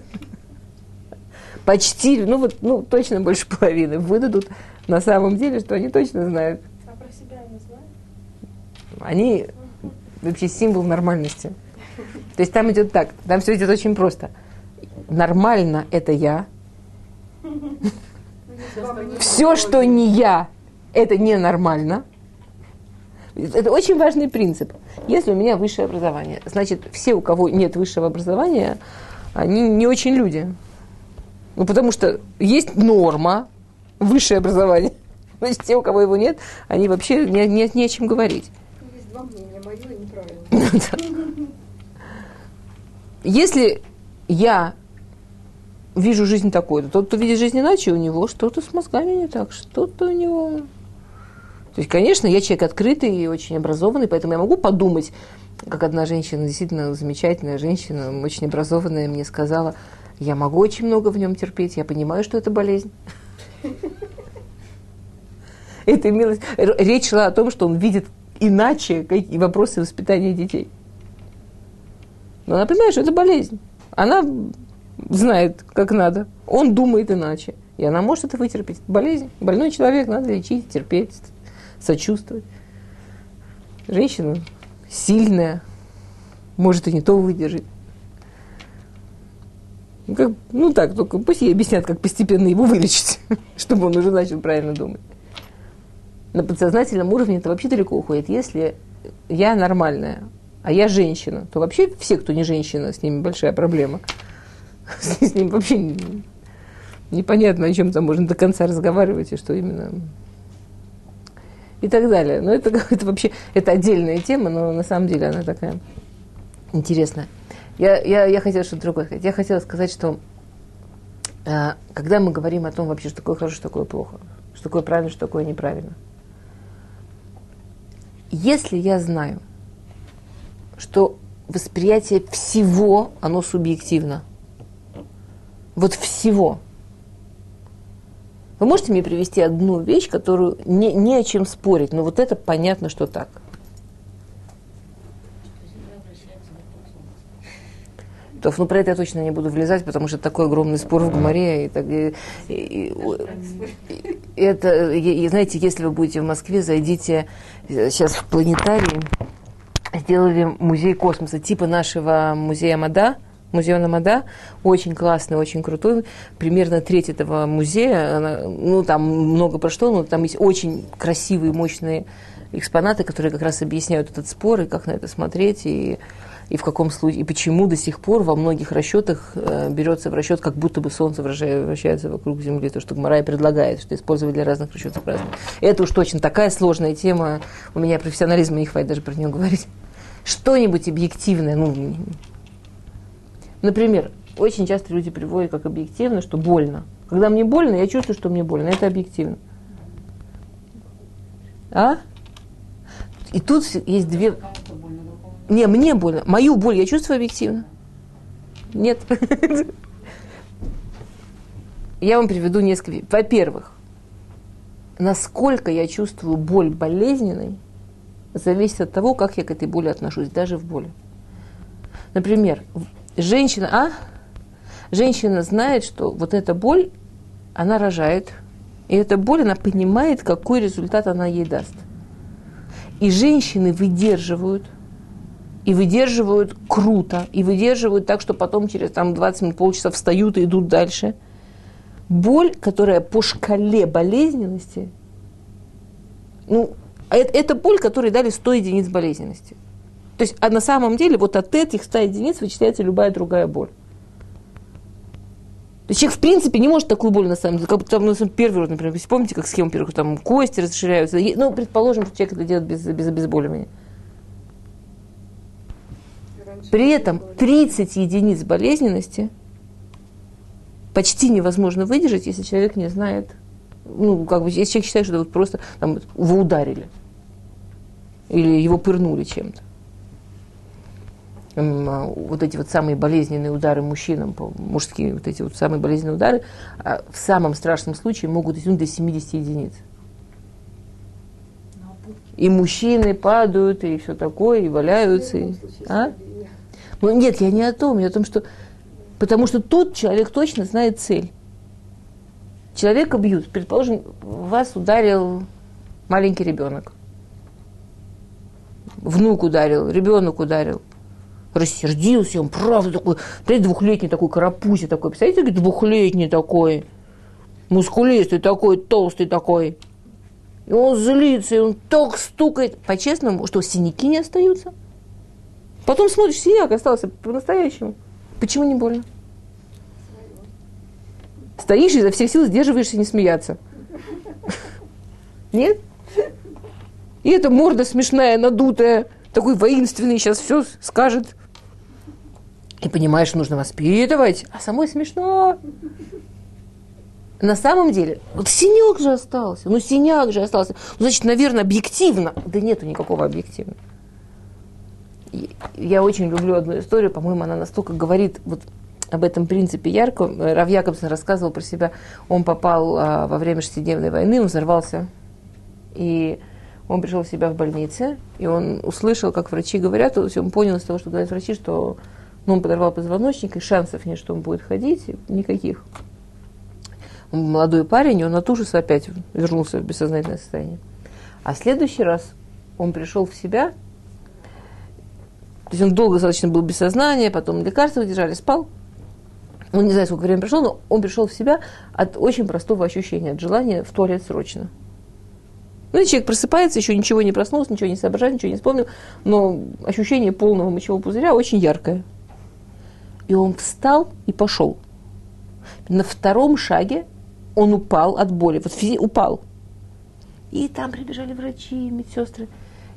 почти, ну вот, ну точно больше половины выдадут на самом деле, что они точно знают. А про себя они знают? Они вообще символ нормальности. То есть там идет так, там все идет очень просто. Нормально это я. Все, что не я, это ненормально. Это очень важный принцип. Если у меня высшее образование, значит, все, у кого нет высшего образования, они не очень люди. Ну, потому что есть норма, высшее образование. Значит, те, у кого его нет, они вообще не, не, не о чем говорить. Есть два мнения, мое и неправильно. Если я вижу жизнь такой, то тот, кто видит жизнь иначе, у него что-то с мозгами не так, что-то у него то есть, конечно, я человек открытый и очень образованный, поэтому я могу подумать, как одна женщина, действительно замечательная женщина, очень образованная, мне сказала, я могу очень много в нем терпеть, я понимаю, что это болезнь. Это имелось... Речь шла о том, что он видит иначе какие вопросы воспитания детей. Но она понимает, что это болезнь. Она знает, как надо. Он думает иначе. И она может это вытерпеть. Болезнь. Больной человек надо лечить, терпеть, сочувствовать. Женщина сильная, может и не то выдержать. Ну, как, ну так, только пусть ей объяснят, как постепенно его вылечить, чтобы он уже начал правильно думать. На подсознательном уровне это вообще далеко уходит. Если я нормальная, а я женщина, то вообще все, кто не женщина, с ними большая проблема. С ними вообще непонятно, о чем там можно до конца разговаривать и что именно и так далее. Но это, это вообще это отдельная тема, но на самом деле она такая интересная. Я, я, я хотела что-то другое сказать. Я хотела сказать, что э, когда мы говорим о том вообще, что такое хорошо, что такое плохо, что такое правильно, что такое неправильно, если я знаю, что восприятие всего, оно субъективно, вот всего – вы можете мне привести одну вещь, которую не, не о чем спорить, но вот это понятно, что так. То, ну, про это я точно не буду влезать, потому что такой огромный спор в Гумаре. И, и, и, и, это, и, знаете, если вы будете в Москве, зайдите э, сейчас в планетарий. Сделали музей космоса, типа нашего музея Мада – музей Намада, очень классный, очень крутой. Примерно треть этого музея, она, ну, там много прошло, но там есть очень красивые, мощные экспонаты, которые как раз объясняют этот спор, и как на это смотреть, и, и в каком случае, и почему до сих пор во многих расчетах э, берется в расчет, как будто бы Солнце вращается вокруг Земли, то, что Гмарай предлагает, что использовать для разных расчетов разных. Это уж точно такая сложная тема, у меня профессионализма не хватит даже про нее говорить. Что-нибудь объективное, ну, Например, очень часто люди приводят как объективно, что больно. Когда мне больно, я чувствую, что мне больно. Это объективно. А? И тут есть две... Не, мне больно. Мою боль я чувствую объективно. Нет. Я вам приведу несколько. Во-первых, насколько я чувствую боль болезненной, зависит от того, как я к этой боли отношусь, даже в боли. Например, женщина, а? Женщина знает, что вот эта боль, она рожает, и эта боль, она понимает, какой результат она ей даст. И женщины выдерживают, и выдерживают круто, и выдерживают так, что потом через там, 20 минут, полчаса встают и идут дальше. Боль, которая по шкале болезненности, ну, это, это боль, которой дали 100 единиц болезненности. То есть, а на самом деле вот от этих 100 единиц вычисляется любая другая боль. То есть человек, в принципе, не может такую боль, на самом деле. Как там, ну, первый раз, например, вы помните, как схема первых, там кости расширяются. Ну, предположим, что человек это делает без, без обезболивания. При этом было. 30 единиц болезненности почти невозможно выдержать, если человек не знает, ну, как бы, если человек считает, что вот просто там, его ударили или его пырнули чем-то. А, Вот эти вот самые болезненные удары мужчинам, мужские вот эти вот самые болезненные удары, а, в самом страшном случае могут дотянуть до 70 единиц. И мужчины падают, и все такое, и валяются. В и- а? Ну, нет, я не о том, я о том, что... Потому что тут человек точно знает цель. Человека бьют. Предположим, вас ударил маленький ребенок. Внук ударил, ребенок ударил. Рассердился, он правда такой, представляете, двухлетний такой карапузи такой. Представляете, двухлетний такой, мускулистый такой, толстый такой. И он злится, и он так стукает. По-честному, что синяки не остаются? Потом смотришь, синяк остался по-настоящему. Почему не больно? Стоишь изо всех сил сдерживаешься не смеяться. Нет? И эта морда смешная, надутая, такой воинственный, сейчас все скажет. И понимаешь, нужно воспитывать, а самой смешно. На самом деле, вот синяк же остался, ну синяк же остался. Ну, значит, наверное, объективно. Да нету никакого объективного. Я очень люблю одну историю, по-моему, она настолько говорит вот об этом принципе ярко. Рав Якобсон рассказывал про себя. Он попал а, во время шестидневной войны, он взорвался. И он пришел в себя в больнице, и он услышал, как врачи говорят, то есть он понял из того, что говорят врачи, что ну, он подорвал позвоночник, и шансов нет, что он будет ходить, никаких. Он молодой парень, и он от ужаса опять вернулся в бессознательное состояние. А следующий раз он пришел в себя, то есть он долго достаточно был без сознания, потом лекарства держали, спал. Он не знает, сколько времени прошло, но он пришел в себя от очень простого ощущения, от желания в туалет срочно. Ну, человек просыпается, еще ничего не проснулся, ничего не соображает, ничего не вспомнил, но ощущение полного мочевого пузыря очень яркое. И он встал и пошел. На втором шаге он упал от боли, вот физи- упал. И там прибежали врачи, медсестры.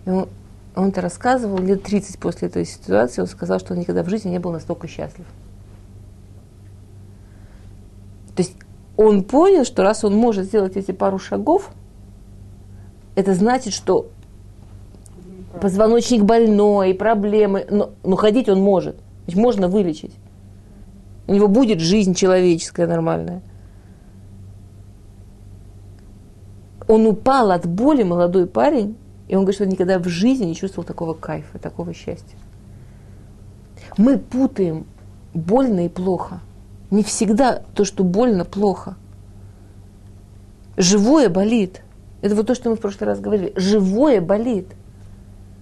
И он, он-то рассказывал, лет 30 после этой ситуации, он сказал, что он никогда в жизни не был настолько счастлив. То есть он понял, что раз он может сделать эти пару шагов, это значит, что позвоночник больной, проблемы, но, но ходить он может. Значит, можно вылечить. У него будет жизнь человеческая нормальная. Он упал от боли, молодой парень, и он говорит, что он никогда в жизни не чувствовал такого кайфа, такого счастья. Мы путаем больно и плохо. Не всегда то, что больно, плохо. Живое болит. Это вот то, что мы в прошлый раз говорили. Живое болит.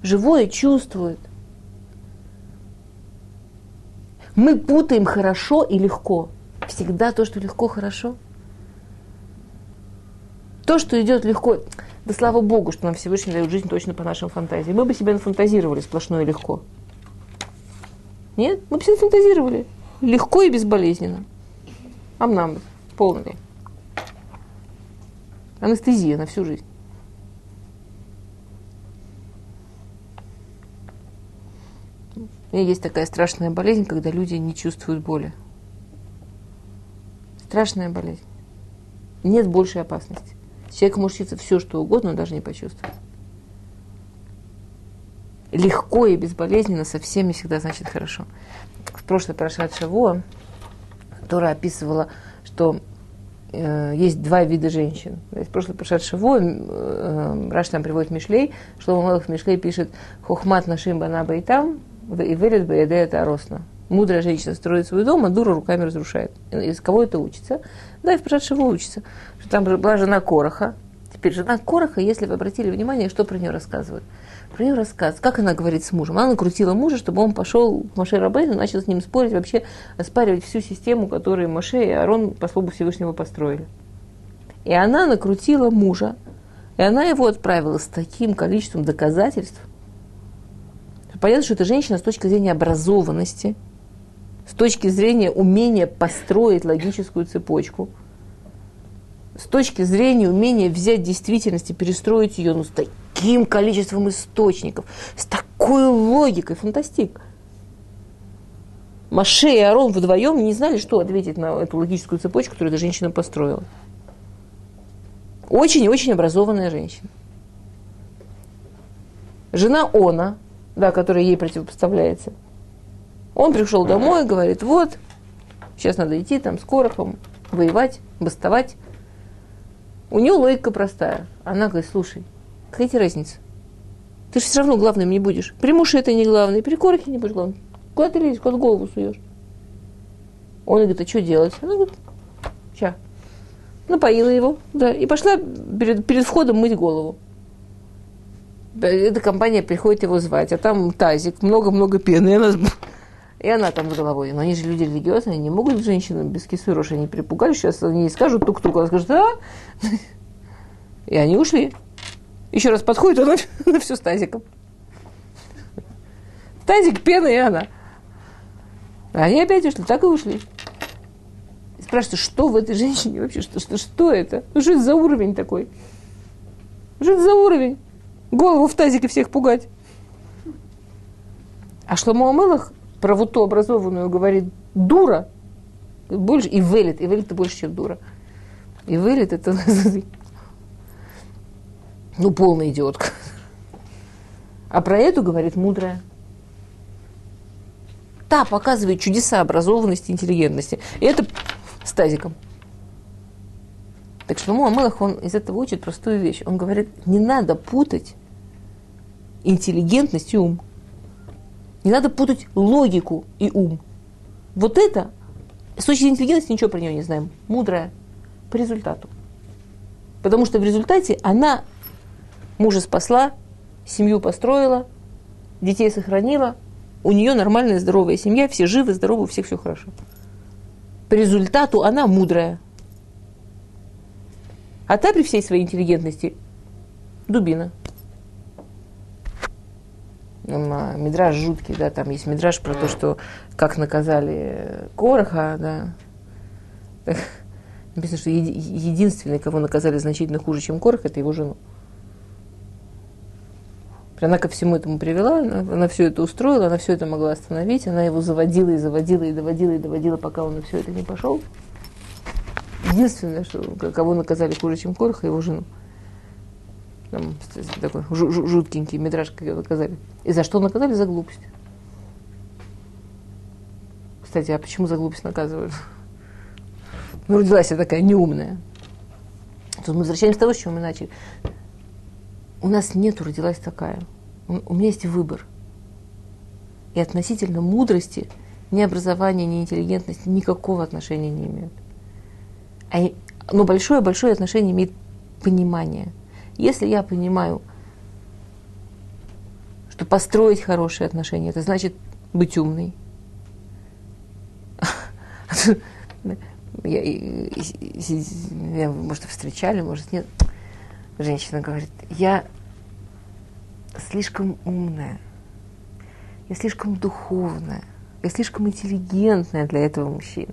Живое чувствует. Мы путаем хорошо и легко. Всегда то, что легко, хорошо. То, что идет легко, да слава Богу, что нам Всевышний дает жизнь точно по нашим фантазиям. Мы бы себе нафантазировали сплошное и легко. Нет? Мы бы себе нафантазировали. Легко и безболезненно. А нам бы полный. Анестезия на всю жизнь. У меня есть такая страшная болезнь, когда люди не чувствуют боли. Страшная болезнь. Нет большей опасности. Человек может учиться все, что угодно, но даже не почувствует. Легко и безболезненно совсем не всегда значит хорошо. В прошлой прошедшей Во, которая описывала, что э, есть два вида женщин. В прошлой прошедшей Во, э, Раш там приводит Мишлей, что Малых Мишлей пишет «Хохмат нашим банаба и там, и вылет бы это росно». Мудрая женщина строит свой дом, а дура руками разрушает. Из кого это учится? Да, и в прошедшего учится. Что там была жена Короха. Теперь жена Короха, если вы обратили внимание, что про нее рассказывают. Про нее рассказывают, как она говорит с мужем. Она накрутила мужа, чтобы он пошел к Маше Рабейну, начал с ним спорить, вообще оспаривать всю систему, которую Маше и Арон по слову Всевышнего построили. И она накрутила мужа, и она его отправила с таким количеством доказательств. Понятно, что эта женщина с точки зрения образованности – с точки зрения умения построить логическую цепочку, с точки зрения умения взять действительность и перестроить ее ну, с таким количеством источников, с такой логикой, фантастик. Маше и Арон вдвоем не знали, что ответить на эту логическую цепочку, которую эта женщина построила. Очень-очень образованная женщина. Жена Она, да, которая ей противопоставляется – он пришел домой и говорит, вот, сейчас надо идти там с Корохом, воевать, бастовать. У нее логика простая. Она говорит, слушай, какая тебе разница? Ты же все равно главным не будешь. При муше это не главное, при Корохе не будешь главным. Куда ты лезешь, куда голову суешь? Он говорит, а что делать? Она говорит, ща. Напоила его, да, и пошла перед, перед входом мыть голову. Эта компания приходит его звать, а там тазик, много-много пены. И она и она там с головой. Но они же люди религиозные, не могут женщину без кисуроши не припугали. Сейчас они скажут тук-тук, она скажет, а? И они ушли. Еще раз подходит, она, она все с тазиком. Тазик, пена и она. Они опять ушли, так и ушли. Спрашивают, что в этой женщине вообще, что, что, что это? Ну, что это за уровень такой? Что это за уровень? Голову в тазике всех пугать. А Шломо Амелах правоту образованную говорит дура, больше, и велит, и велит это больше, чем дура. И велит это, ну, полная идиотка. А про эту говорит мудрая. Та показывает чудеса образованности, интеллигентности. И это с тазиком. Так что Муамелах, он из этого учит простую вещь. Он говорит, не надо путать интеллигентность и ум. Не надо путать логику и ум. Вот это, с точки зрения интеллигентности ничего про нее не знаем. Мудрая по результату. Потому что в результате она мужа спасла, семью построила, детей сохранила, у нее нормальная здоровая семья, все живы, здоровы, у всех все хорошо. По результату она мудрая. А та при всей своей интеллигентности дубина. А, мидраж жуткий, да, там есть мидраж про то, что как наказали Короха, да. Написано, что еди- единственный, кого наказали значительно хуже, чем Корох, это его жену. Она ко всему этому привела, она, она все это устроила, она все это могла остановить, она его заводила и заводила и доводила и доводила, пока он на все это не пошел. Единственное, что, кого наказали хуже, чем Короха, его жену. Там, такой жуткенький метраж, как его наказали. И за что наказали? За глупость. Кстати, а почему за глупость наказывают? Ну, родилась я такая неумная. Тут мы возвращаемся к тому, с чего мы начали. У нас нету родилась такая. У меня есть выбор. И относительно мудрости ни образование, ни интеллигентность никакого отношения не имеют. А, но большое-большое отношение имеет понимание – если я понимаю, что построить хорошие отношения, это значит быть умной. Я, я, может, встречали, может, нет. Женщина говорит, я слишком умная, я слишком духовная, я слишком интеллигентная для этого мужчины.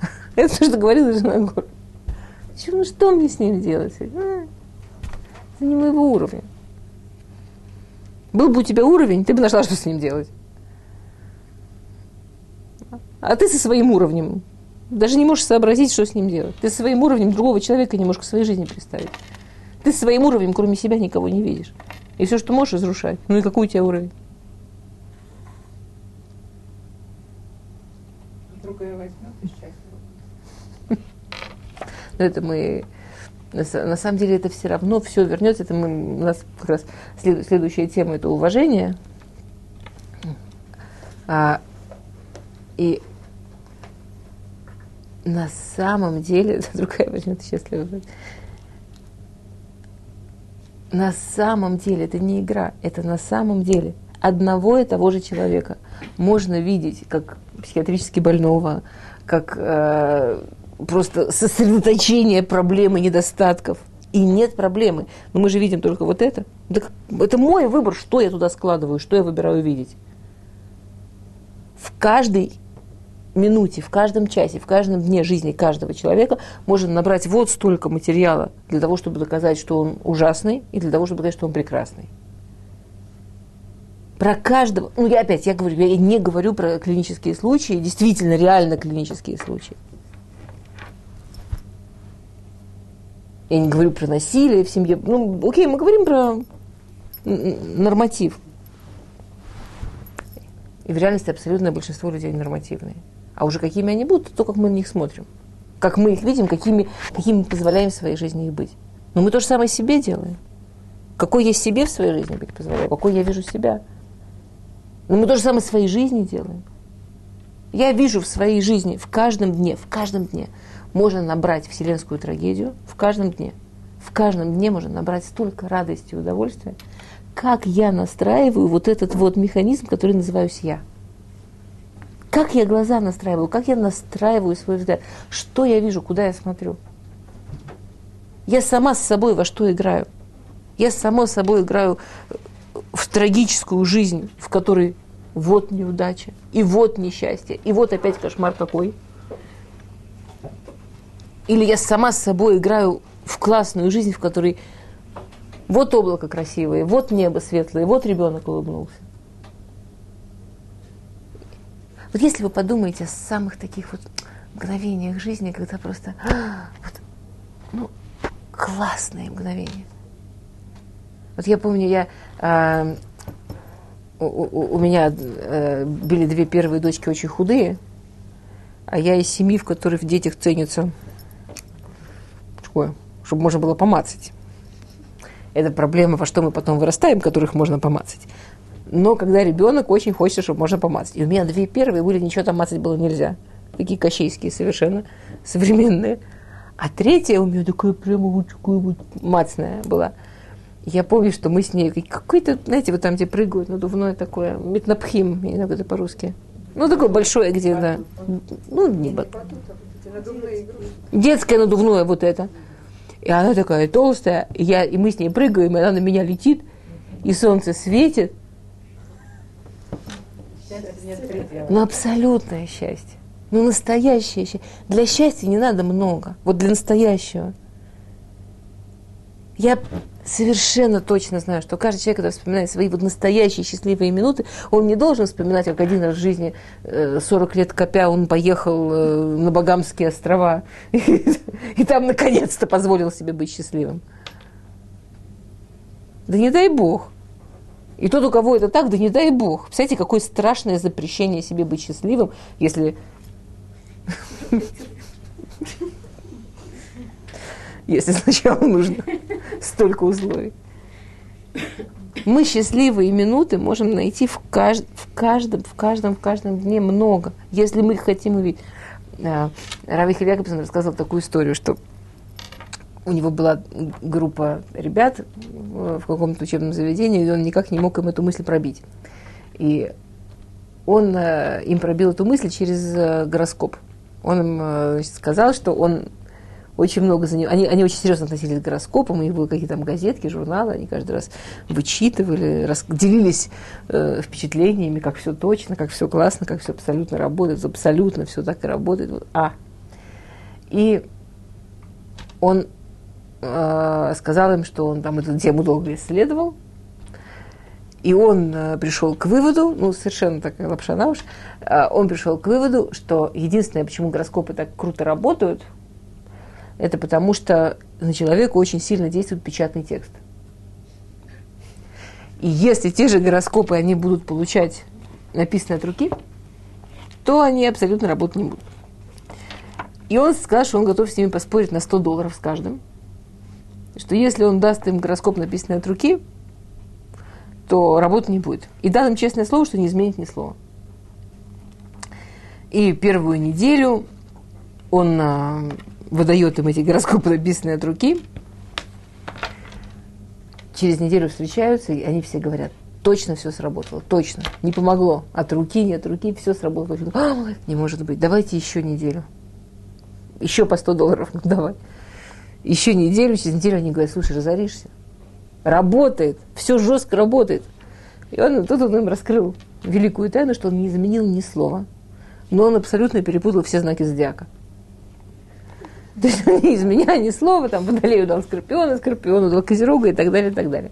Это что говорила жена Гор. Что, ну что мне с ним делать? А, это не моего уровня. Был бы у тебя уровень, ты бы нашла, что с ним делать. А ты со своим уровнем даже не можешь сообразить, что с ним делать. Ты со своим уровнем другого человека не можешь к своей жизни представить. Ты со своим уровнем, кроме себя, никого не видишь. И все, что можешь, разрушать. Ну и какой у тебя уровень? Другая возьмет и счастье. Но это мы на, са- на самом деле это все равно все вернется. Это мы, у нас как раз след- следующая тема это уважение. А, и на самом деле, другая возьмет счастливая. На самом деле это не игра, это на самом деле одного и того же человека можно видеть как психиатрически больного, как э, просто сосредоточение проблем и недостатков. И нет проблемы. Но мы же видим только вот это. Так это мой выбор, что я туда складываю, что я выбираю видеть. В каждой минуте, в каждом часе, в каждом дне жизни каждого человека можно набрать вот столько материала для того, чтобы доказать, что он ужасный, и для того, чтобы доказать, что он прекрасный. Про каждого, ну я опять, я говорю, я не говорю про клинические случаи, действительно реально клинические случаи. Я не говорю про насилие в семье. Ну, окей, мы говорим про норматив. И в реальности абсолютное большинство людей нормативные. А уже какими они будут, то как мы на них смотрим. Как мы их видим, какими, какими мы позволяем в своей жизни их быть. Но мы то же самое себе делаем. Какой я себе в своей жизни быть позволяю, какой я вижу себя. Но мы то же самое в своей жизни делаем. Я вижу в своей жизни, в каждом дне, в каждом дне можно набрать вселенскую трагедию, в каждом дне. В каждом дне можно набрать столько радости и удовольствия, как я настраиваю вот этот вот механизм, который называюсь я. Как я глаза настраиваю, как я настраиваю свой взгляд, что я вижу, куда я смотрю. Я сама с собой во что играю. Я сама с собой играю в трагическую жизнь, в которой вот неудача, и вот несчастье, и вот опять кошмар какой. Или я сама с собой играю в классную жизнь, в которой вот облако красивое, вот небо светлое, вот ребенок улыбнулся. Вот если вы подумаете о самых таких вот мгновениях жизни, когда просто вот, ну, классные мгновения. Вот я помню, я э, у, у, меня э, были две первые дочки очень худые, а я из семьи, в которой в детях ценится такое, чтобы можно было помацать. Это проблема, во что мы потом вырастаем, которых можно помацать. Но когда ребенок очень хочет, чтобы можно помацать. И у меня две первые были, ничего там мацать было нельзя. Такие кощейские совершенно, современные. А третья у меня такая прямо вот такая вот мацная была. Я помню, что мы с ней какой-то, знаете, вот там, где прыгают, надувное такое, метнопхим, я не знаю, это по-русски. Ну, такое большое, где, да. Ну, не бат- Детское надувное вот это. И она такая толстая, и, я, и мы с ней прыгаем, и она на меня летит, и солнце светит. Ну, абсолютное счастье. Ну, настоящее счастье. Для счастья не надо много. Вот для настоящего. Я совершенно точно знаю, что каждый человек, когда вспоминает свои вот настоящие счастливые минуты, он не должен вспоминать, как один раз в жизни, э, 40 лет копя, он поехал э, на Багамские острова и там наконец-то позволил себе быть счастливым. Да не дай бог. И тот, у кого это так, да не дай бог. Представляете, какое страшное запрещение себе быть счастливым, если... Если сначала нужно столько условий. Мы счастливые минуты можем найти в, кажд... в каждом, в каждом, в каждом дне много, если мы хотим увидеть. А, Рави Якобсон рассказал такую историю, что у него была группа ребят э, в каком-то учебном заведении, и он никак не мог им эту мысль пробить. И он э, им пробил эту мысль через э, гороскоп. Он им э, сказал, что он очень много за Они, они очень серьезно относились к гороскопам, у них были какие-то там газетки, журналы, они каждый раз вычитывали, рас, делились э, впечатлениями, как все точно, как все классно, как все абсолютно работает, абсолютно все так и работает. Вот, а. И он э, сказал им, что он там эту тему долго исследовал, И он э, пришел к выводу, ну, совершенно такая лапша на уши, э, он пришел к выводу, что единственное, почему гороскопы так круто работают, это потому что на человека очень сильно действует печатный текст. И если те же гороскопы они будут получать написанные от руки, то они абсолютно работать не будут. И он сказал, что он готов с ними поспорить на 100 долларов с каждым. Что если он даст им гороскоп, написанный от руки, то работы не будет. И дал им честное слово, что не изменит ни слова. И первую неделю он а, выдает им эти гороскопы, написанные от руки. Через неделю встречаются, и они все говорят, точно все сработало, точно. Не помогло. От руки, не от руки, все сработало. А, не может быть, давайте еще неделю. Еще по 100 долларов, ну давай. Еще неделю, через неделю они говорят, слушай, разоришься. Работает, все жестко работает. И он, тут он им раскрыл великую тайну, что он не изменил ни слова. Но он абсолютно перепутал все знаки зодиака. То есть он не изменяя ни слова, там водолею дал скорпиона, скорпиону дал козерога и так далее, и так далее.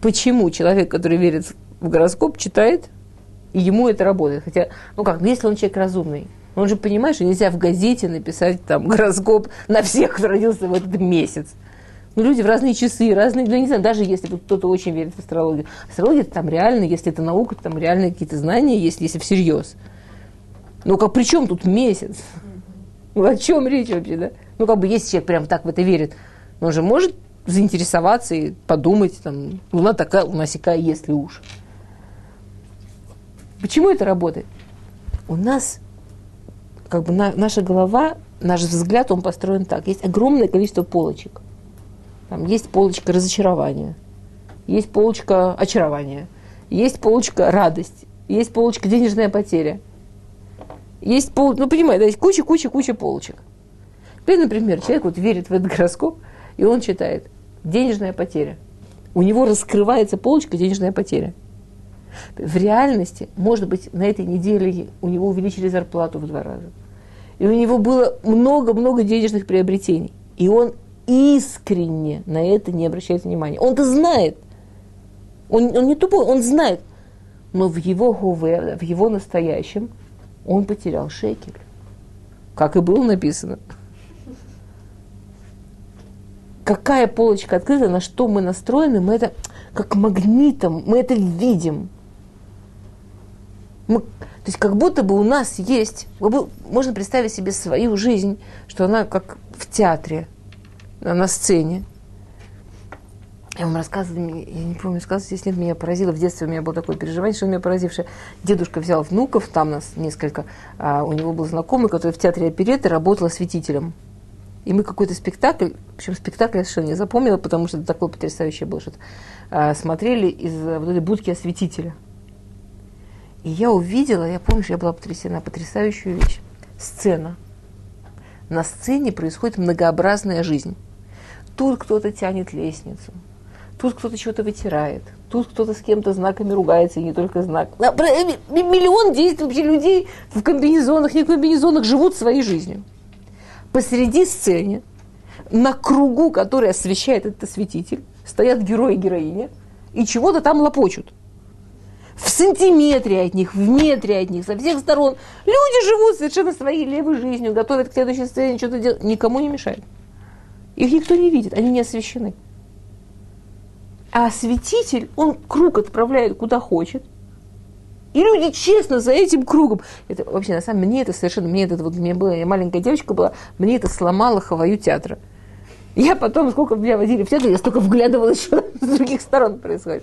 Почему человек, который верит в гороскоп, читает, и ему это работает? Хотя, ну как, ну если он человек разумный, он же понимает, что нельзя в газете написать там гороскоп на всех, кто родился в этот месяц. Ну, люди в разные часы, разные, ну, не знаю, даже если кто-то очень верит в астрологию. Астрология там реально, если это наука, там реально какие-то знания есть, если всерьез. Ну, как при чем тут месяц? Ну, о чем речь вообще, да? Ну, как бы, если человек прям так в это верит, он же может заинтересоваться и подумать, там, луна такая, луна сякая, если уж. Почему это работает? У нас как бы на, наша голова, наш взгляд, он построен так. Есть огромное количество полочек. Там есть полочка разочарования, есть полочка очарования, есть полочка радость, есть полочка денежная потеря. Есть пол, ну понимаете, есть куча, куча, куча полочек. Теперь, например, человек вот верит в этот гороскоп, и он читает денежная потеря. У него раскрывается полочка денежная потеря. В реальности, может быть, на этой неделе у него увеличили зарплату в два раза. И у него было много-много денежных приобретений. И он искренне на это не обращает внимания. Он-то знает. Он, он не тупой, он знает. Но в его гове, в его настоящем, он потерял шекель. Как и было написано. Какая полочка открыта, на что мы настроены, мы это как магнитом, мы это видим. Мы, то есть как будто бы у нас есть, можно представить себе свою жизнь, что она как в театре, на сцене. Я вам рассказывала, я не помню, сказать, здесь нет, меня поразило. В детстве у меня было такое переживание, что меня поразившее. Дедушка взял внуков, там нас несколько, а у него был знакомый, который в театре опереты работал осветителем. И мы какой-то спектакль, причем спектакль я совершенно не запомнила, потому что это такое потрясающее было, что а, смотрели из вот этой будки осветителя. И я увидела, я помню, что я была потрясена, потрясающую вещь. Сцена. На сцене происходит многообразная жизнь. Тут кто-то тянет лестницу, тут кто-то что-то вытирает, тут кто-то с кем-то знаками ругается, и не только знак. Миллион действий вообще людей в комбинезонах, не в комбинезонах живут своей жизнью. Посреди сцены, на кругу, который освещает этот осветитель, стоят герои и героиня, и чего-то там лопочут. В сантиметре от них, в метре от них, со всех сторон. Люди живут совершенно своей левой жизнью, готовят к следующей сцене, что-то делают. Никому не мешает. Их никто не видит, они не освещены. А осветитель, он круг отправляет куда хочет. И люди честно за этим кругом. Это вообще, на самом деле, мне это совершенно, мне это вот, мне была, я маленькая девочка была, мне это сломало хаваю театра. Я потом, сколько меня водили в театр, я столько вглядывалась, что с других сторон происходит.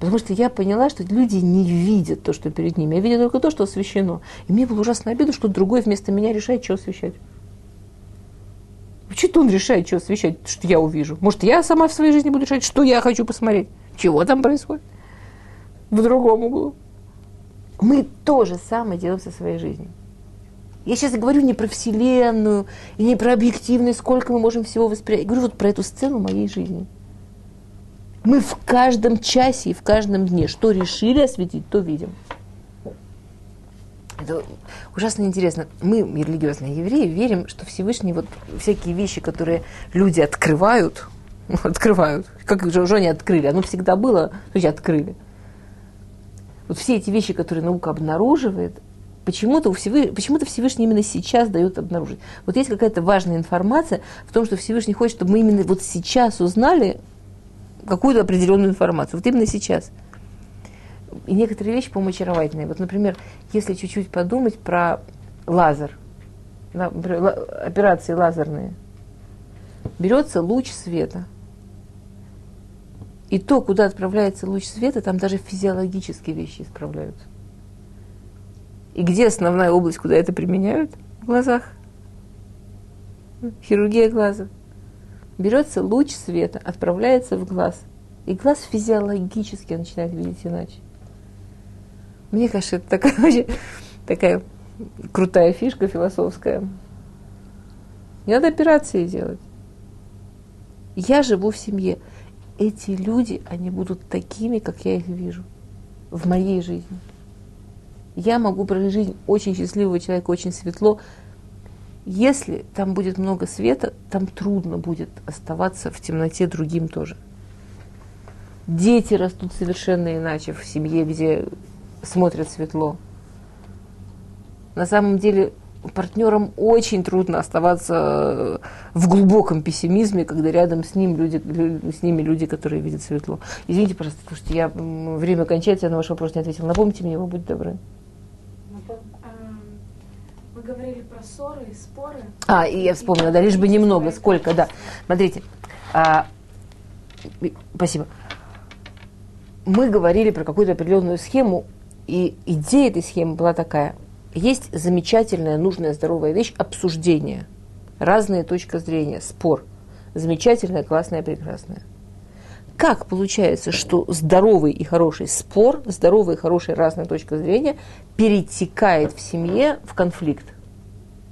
Потому что я поняла, что люди не видят то, что перед ними. Я видела только то, что освещено. И мне было ужасно обидно, что другой вместо меня решает, что освещать. Что-то он решает, что освещать, что я увижу. Может, я сама в своей жизни буду решать, что я хочу посмотреть. Чего там происходит? В другом углу. Мы то же самое делаем со своей жизнью. Я сейчас говорю не про Вселенную и не про объективность, сколько мы можем всего воспринять. Я говорю вот про эту сцену моей жизни. Мы в каждом часе и в каждом дне, что решили осветить, то видим. Это ужасно интересно. Мы, религиозные евреи, верим, что Всевышний вот всякие вещи, которые люди открывают, Открывают. Как же уже они открыли? Оно всегда было, то открыли. Вот все эти вещи, которые наука обнаруживает, почему-то, Всевышний, почему-то Всевышний именно сейчас дает обнаружить. Вот есть какая-то важная информация в том, что Всевышний хочет, чтобы мы именно вот сейчас узнали какую-то определенную информацию. Вот именно сейчас. И некоторые вещи, по-моему, очаровательные. Вот, например, если чуть-чуть подумать про лазер, например, операции лазерные, берется луч света. И то, куда отправляется луч света, там даже физиологические вещи исправляются. И где основная область, куда это применяют? В глазах. Хирургия глаза. Берется луч света, отправляется в глаз. И глаз физиологически начинает видеть иначе. Мне кажется, это такая, такая крутая фишка философская. Не надо операции делать. Я живу в семье. Эти люди, они будут такими, как я их вижу в моей жизни. Я могу прожить жизнь очень счастливого человека, очень светло. Если там будет много света, там трудно будет оставаться в темноте другим тоже. Дети растут совершенно иначе в семье, где смотрят светло. На самом деле партнерам очень трудно оставаться в глубоком пессимизме, когда рядом с, ним люди, с ними люди, которые видят светло. Извините, пожалуйста, слушайте, я, время кончается, я на ваш вопрос не ответила. Напомните мне его, будьте добры. Мы говорили про ссоры и споры. А, и я вспомнила, да, лишь бы немного, сколько, да. Смотрите, а, спасибо. Мы говорили про какую-то определенную схему, и идея этой схемы была такая. Есть замечательная, нужная, здоровая вещь – обсуждение. Разные точки зрения, спор. Замечательная, классная, прекрасная. Как получается, что здоровый и хороший спор, здоровая и хорошая разная точка зрения перетекает в семье в конфликт?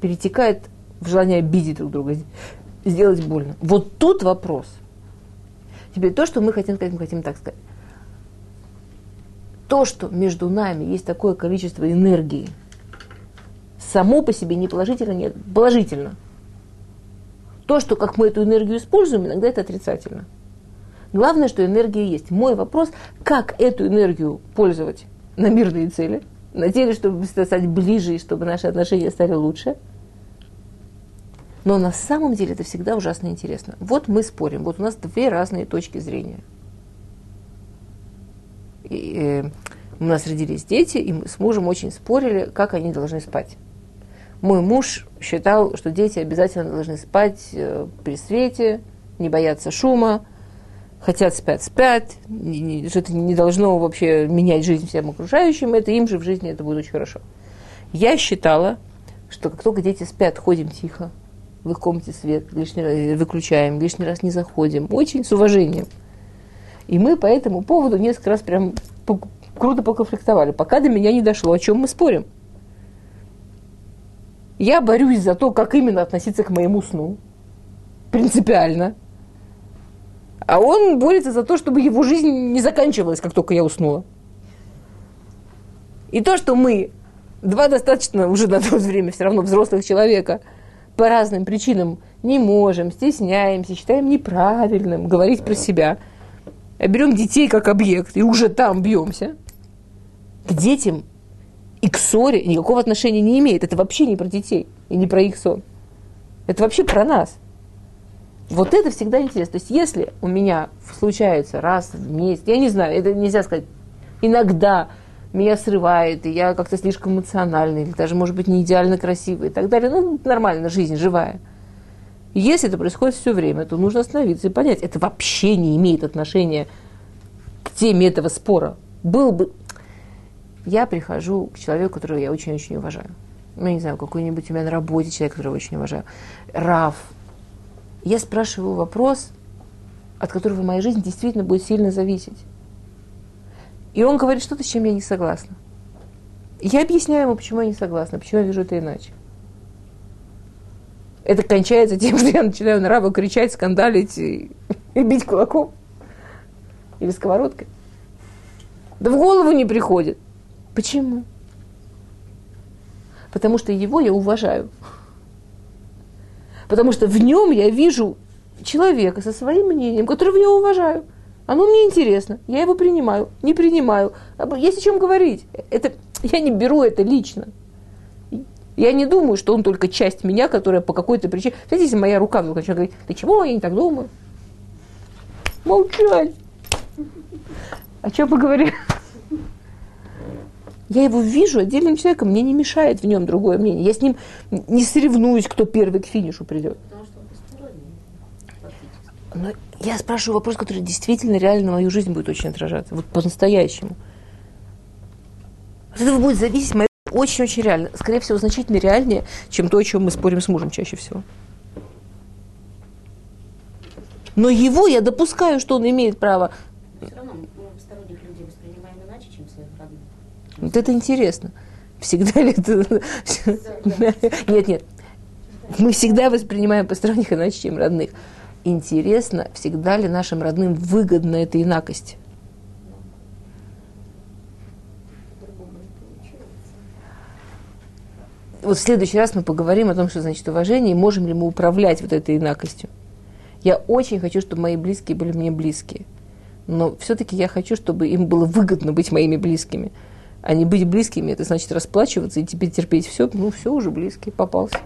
Перетекает в желание обидеть друг друга, сделать больно. Вот тут вопрос. Теперь то, что мы хотим сказать, мы хотим так сказать. То, что между нами есть такое количество энергии, само по себе не положительно, нет, положительно. То, что как мы эту энергию используем, иногда это отрицательно. Главное, что энергия есть. Мой вопрос, как эту энергию пользовать на мирные цели, на цели, чтобы стать ближе и чтобы наши отношения стали лучше. Но на самом деле это всегда ужасно интересно. Вот мы спорим, вот у нас две разные точки зрения. И, э, у нас родились дети, и мы с мужем очень спорили, как они должны спать. Мой муж считал, что дети обязательно должны спать э, при свете, не бояться шума, хотят спят, спят, что это не должно вообще менять жизнь всем окружающим, это им же в жизни это будет очень хорошо. Я считала, что как только дети спят, ходим тихо, в их комнате свет лишний раз выключаем, лишний раз не заходим, очень с уважением. И мы по этому поводу несколько раз прям круто поконфликтовали, пока до меня не дошло, о чем мы спорим. Я борюсь за то, как именно относиться к моему сну. Принципиально. А он борется за то, чтобы его жизнь не заканчивалась, как только я уснула. И то, что мы, два достаточно уже на то время все равно взрослых человека, по разным причинам не можем, стесняемся, считаем неправильным говорить про себя, а берем детей как объект и уже там бьемся, к детям и к ссоре никакого отношения не имеет. Это вообще не про детей и не про их сон. Это вообще про нас. Вот это всегда интересно. То есть если у меня случается раз в месяц, я не знаю, это нельзя сказать, иногда меня срывает, и я как-то слишком эмоциональный, или даже, может быть, не идеально красивый и так далее. Ну, нормально, жизнь живая. Если это происходит все время, то нужно остановиться и понять, это вообще не имеет отношения к теме этого спора. Был бы... Я прихожу к человеку, которого я очень-очень уважаю. Ну, не знаю, какой-нибудь у меня на работе человек, которого я очень уважаю. Раф. Я спрашиваю вопрос, от которого моя жизнь действительно будет сильно зависеть. И он говорит что-то, с чем я не согласна. Я объясняю ему, почему я не согласна, почему я вижу это иначе. Это кончается тем, что я начинаю на Рава кричать, скандалить и, и бить кулаком. Или сковородкой. Да в голову не приходит. Почему? Потому что его я уважаю. Потому что в нем я вижу человека со своим мнением, которого я уважаю. Оно мне интересно, я его принимаю, не принимаю. Есть о чем говорить. Это, я не беру это лично. Я не думаю, что он только часть меня, которая по какой-то причине... Знаете, если моя рука вдруг начинает говорить, ты чего, я не так думаю. Молчать. О чем мы говорим? Я его вижу отдельным человеком, мне не мешает в нем другое мнение. Я с ним не соревнуюсь, кто первый к финишу придет. Но я спрашиваю вопрос, который действительно реально на мою жизнь будет очень отражаться. Вот по-настоящему. От этого будет зависеть моя очень-очень реально. Скорее всего, значительно реальнее, чем то, о чем мы спорим с мужем чаще всего. Но его я допускаю, что он имеет право. Все равно мы сторонних людей воспринимаем иначе, чем своих родных. Вот это интересно. Всегда ли это... Нет, нет. Мы всегда воспринимаем посторонних иначе, чем родных. Интересно, всегда ли нашим родным выгодна эта инакость? Вот в следующий раз мы поговорим о том, что значит уважение, и можем ли мы управлять вот этой инакостью. Я очень хочу, чтобы мои близкие были мне близкие. Но все-таки я хочу, чтобы им было выгодно быть моими близкими. А не быть близкими, это значит расплачиваться и теперь терпеть все. Ну, все уже близкий, попался.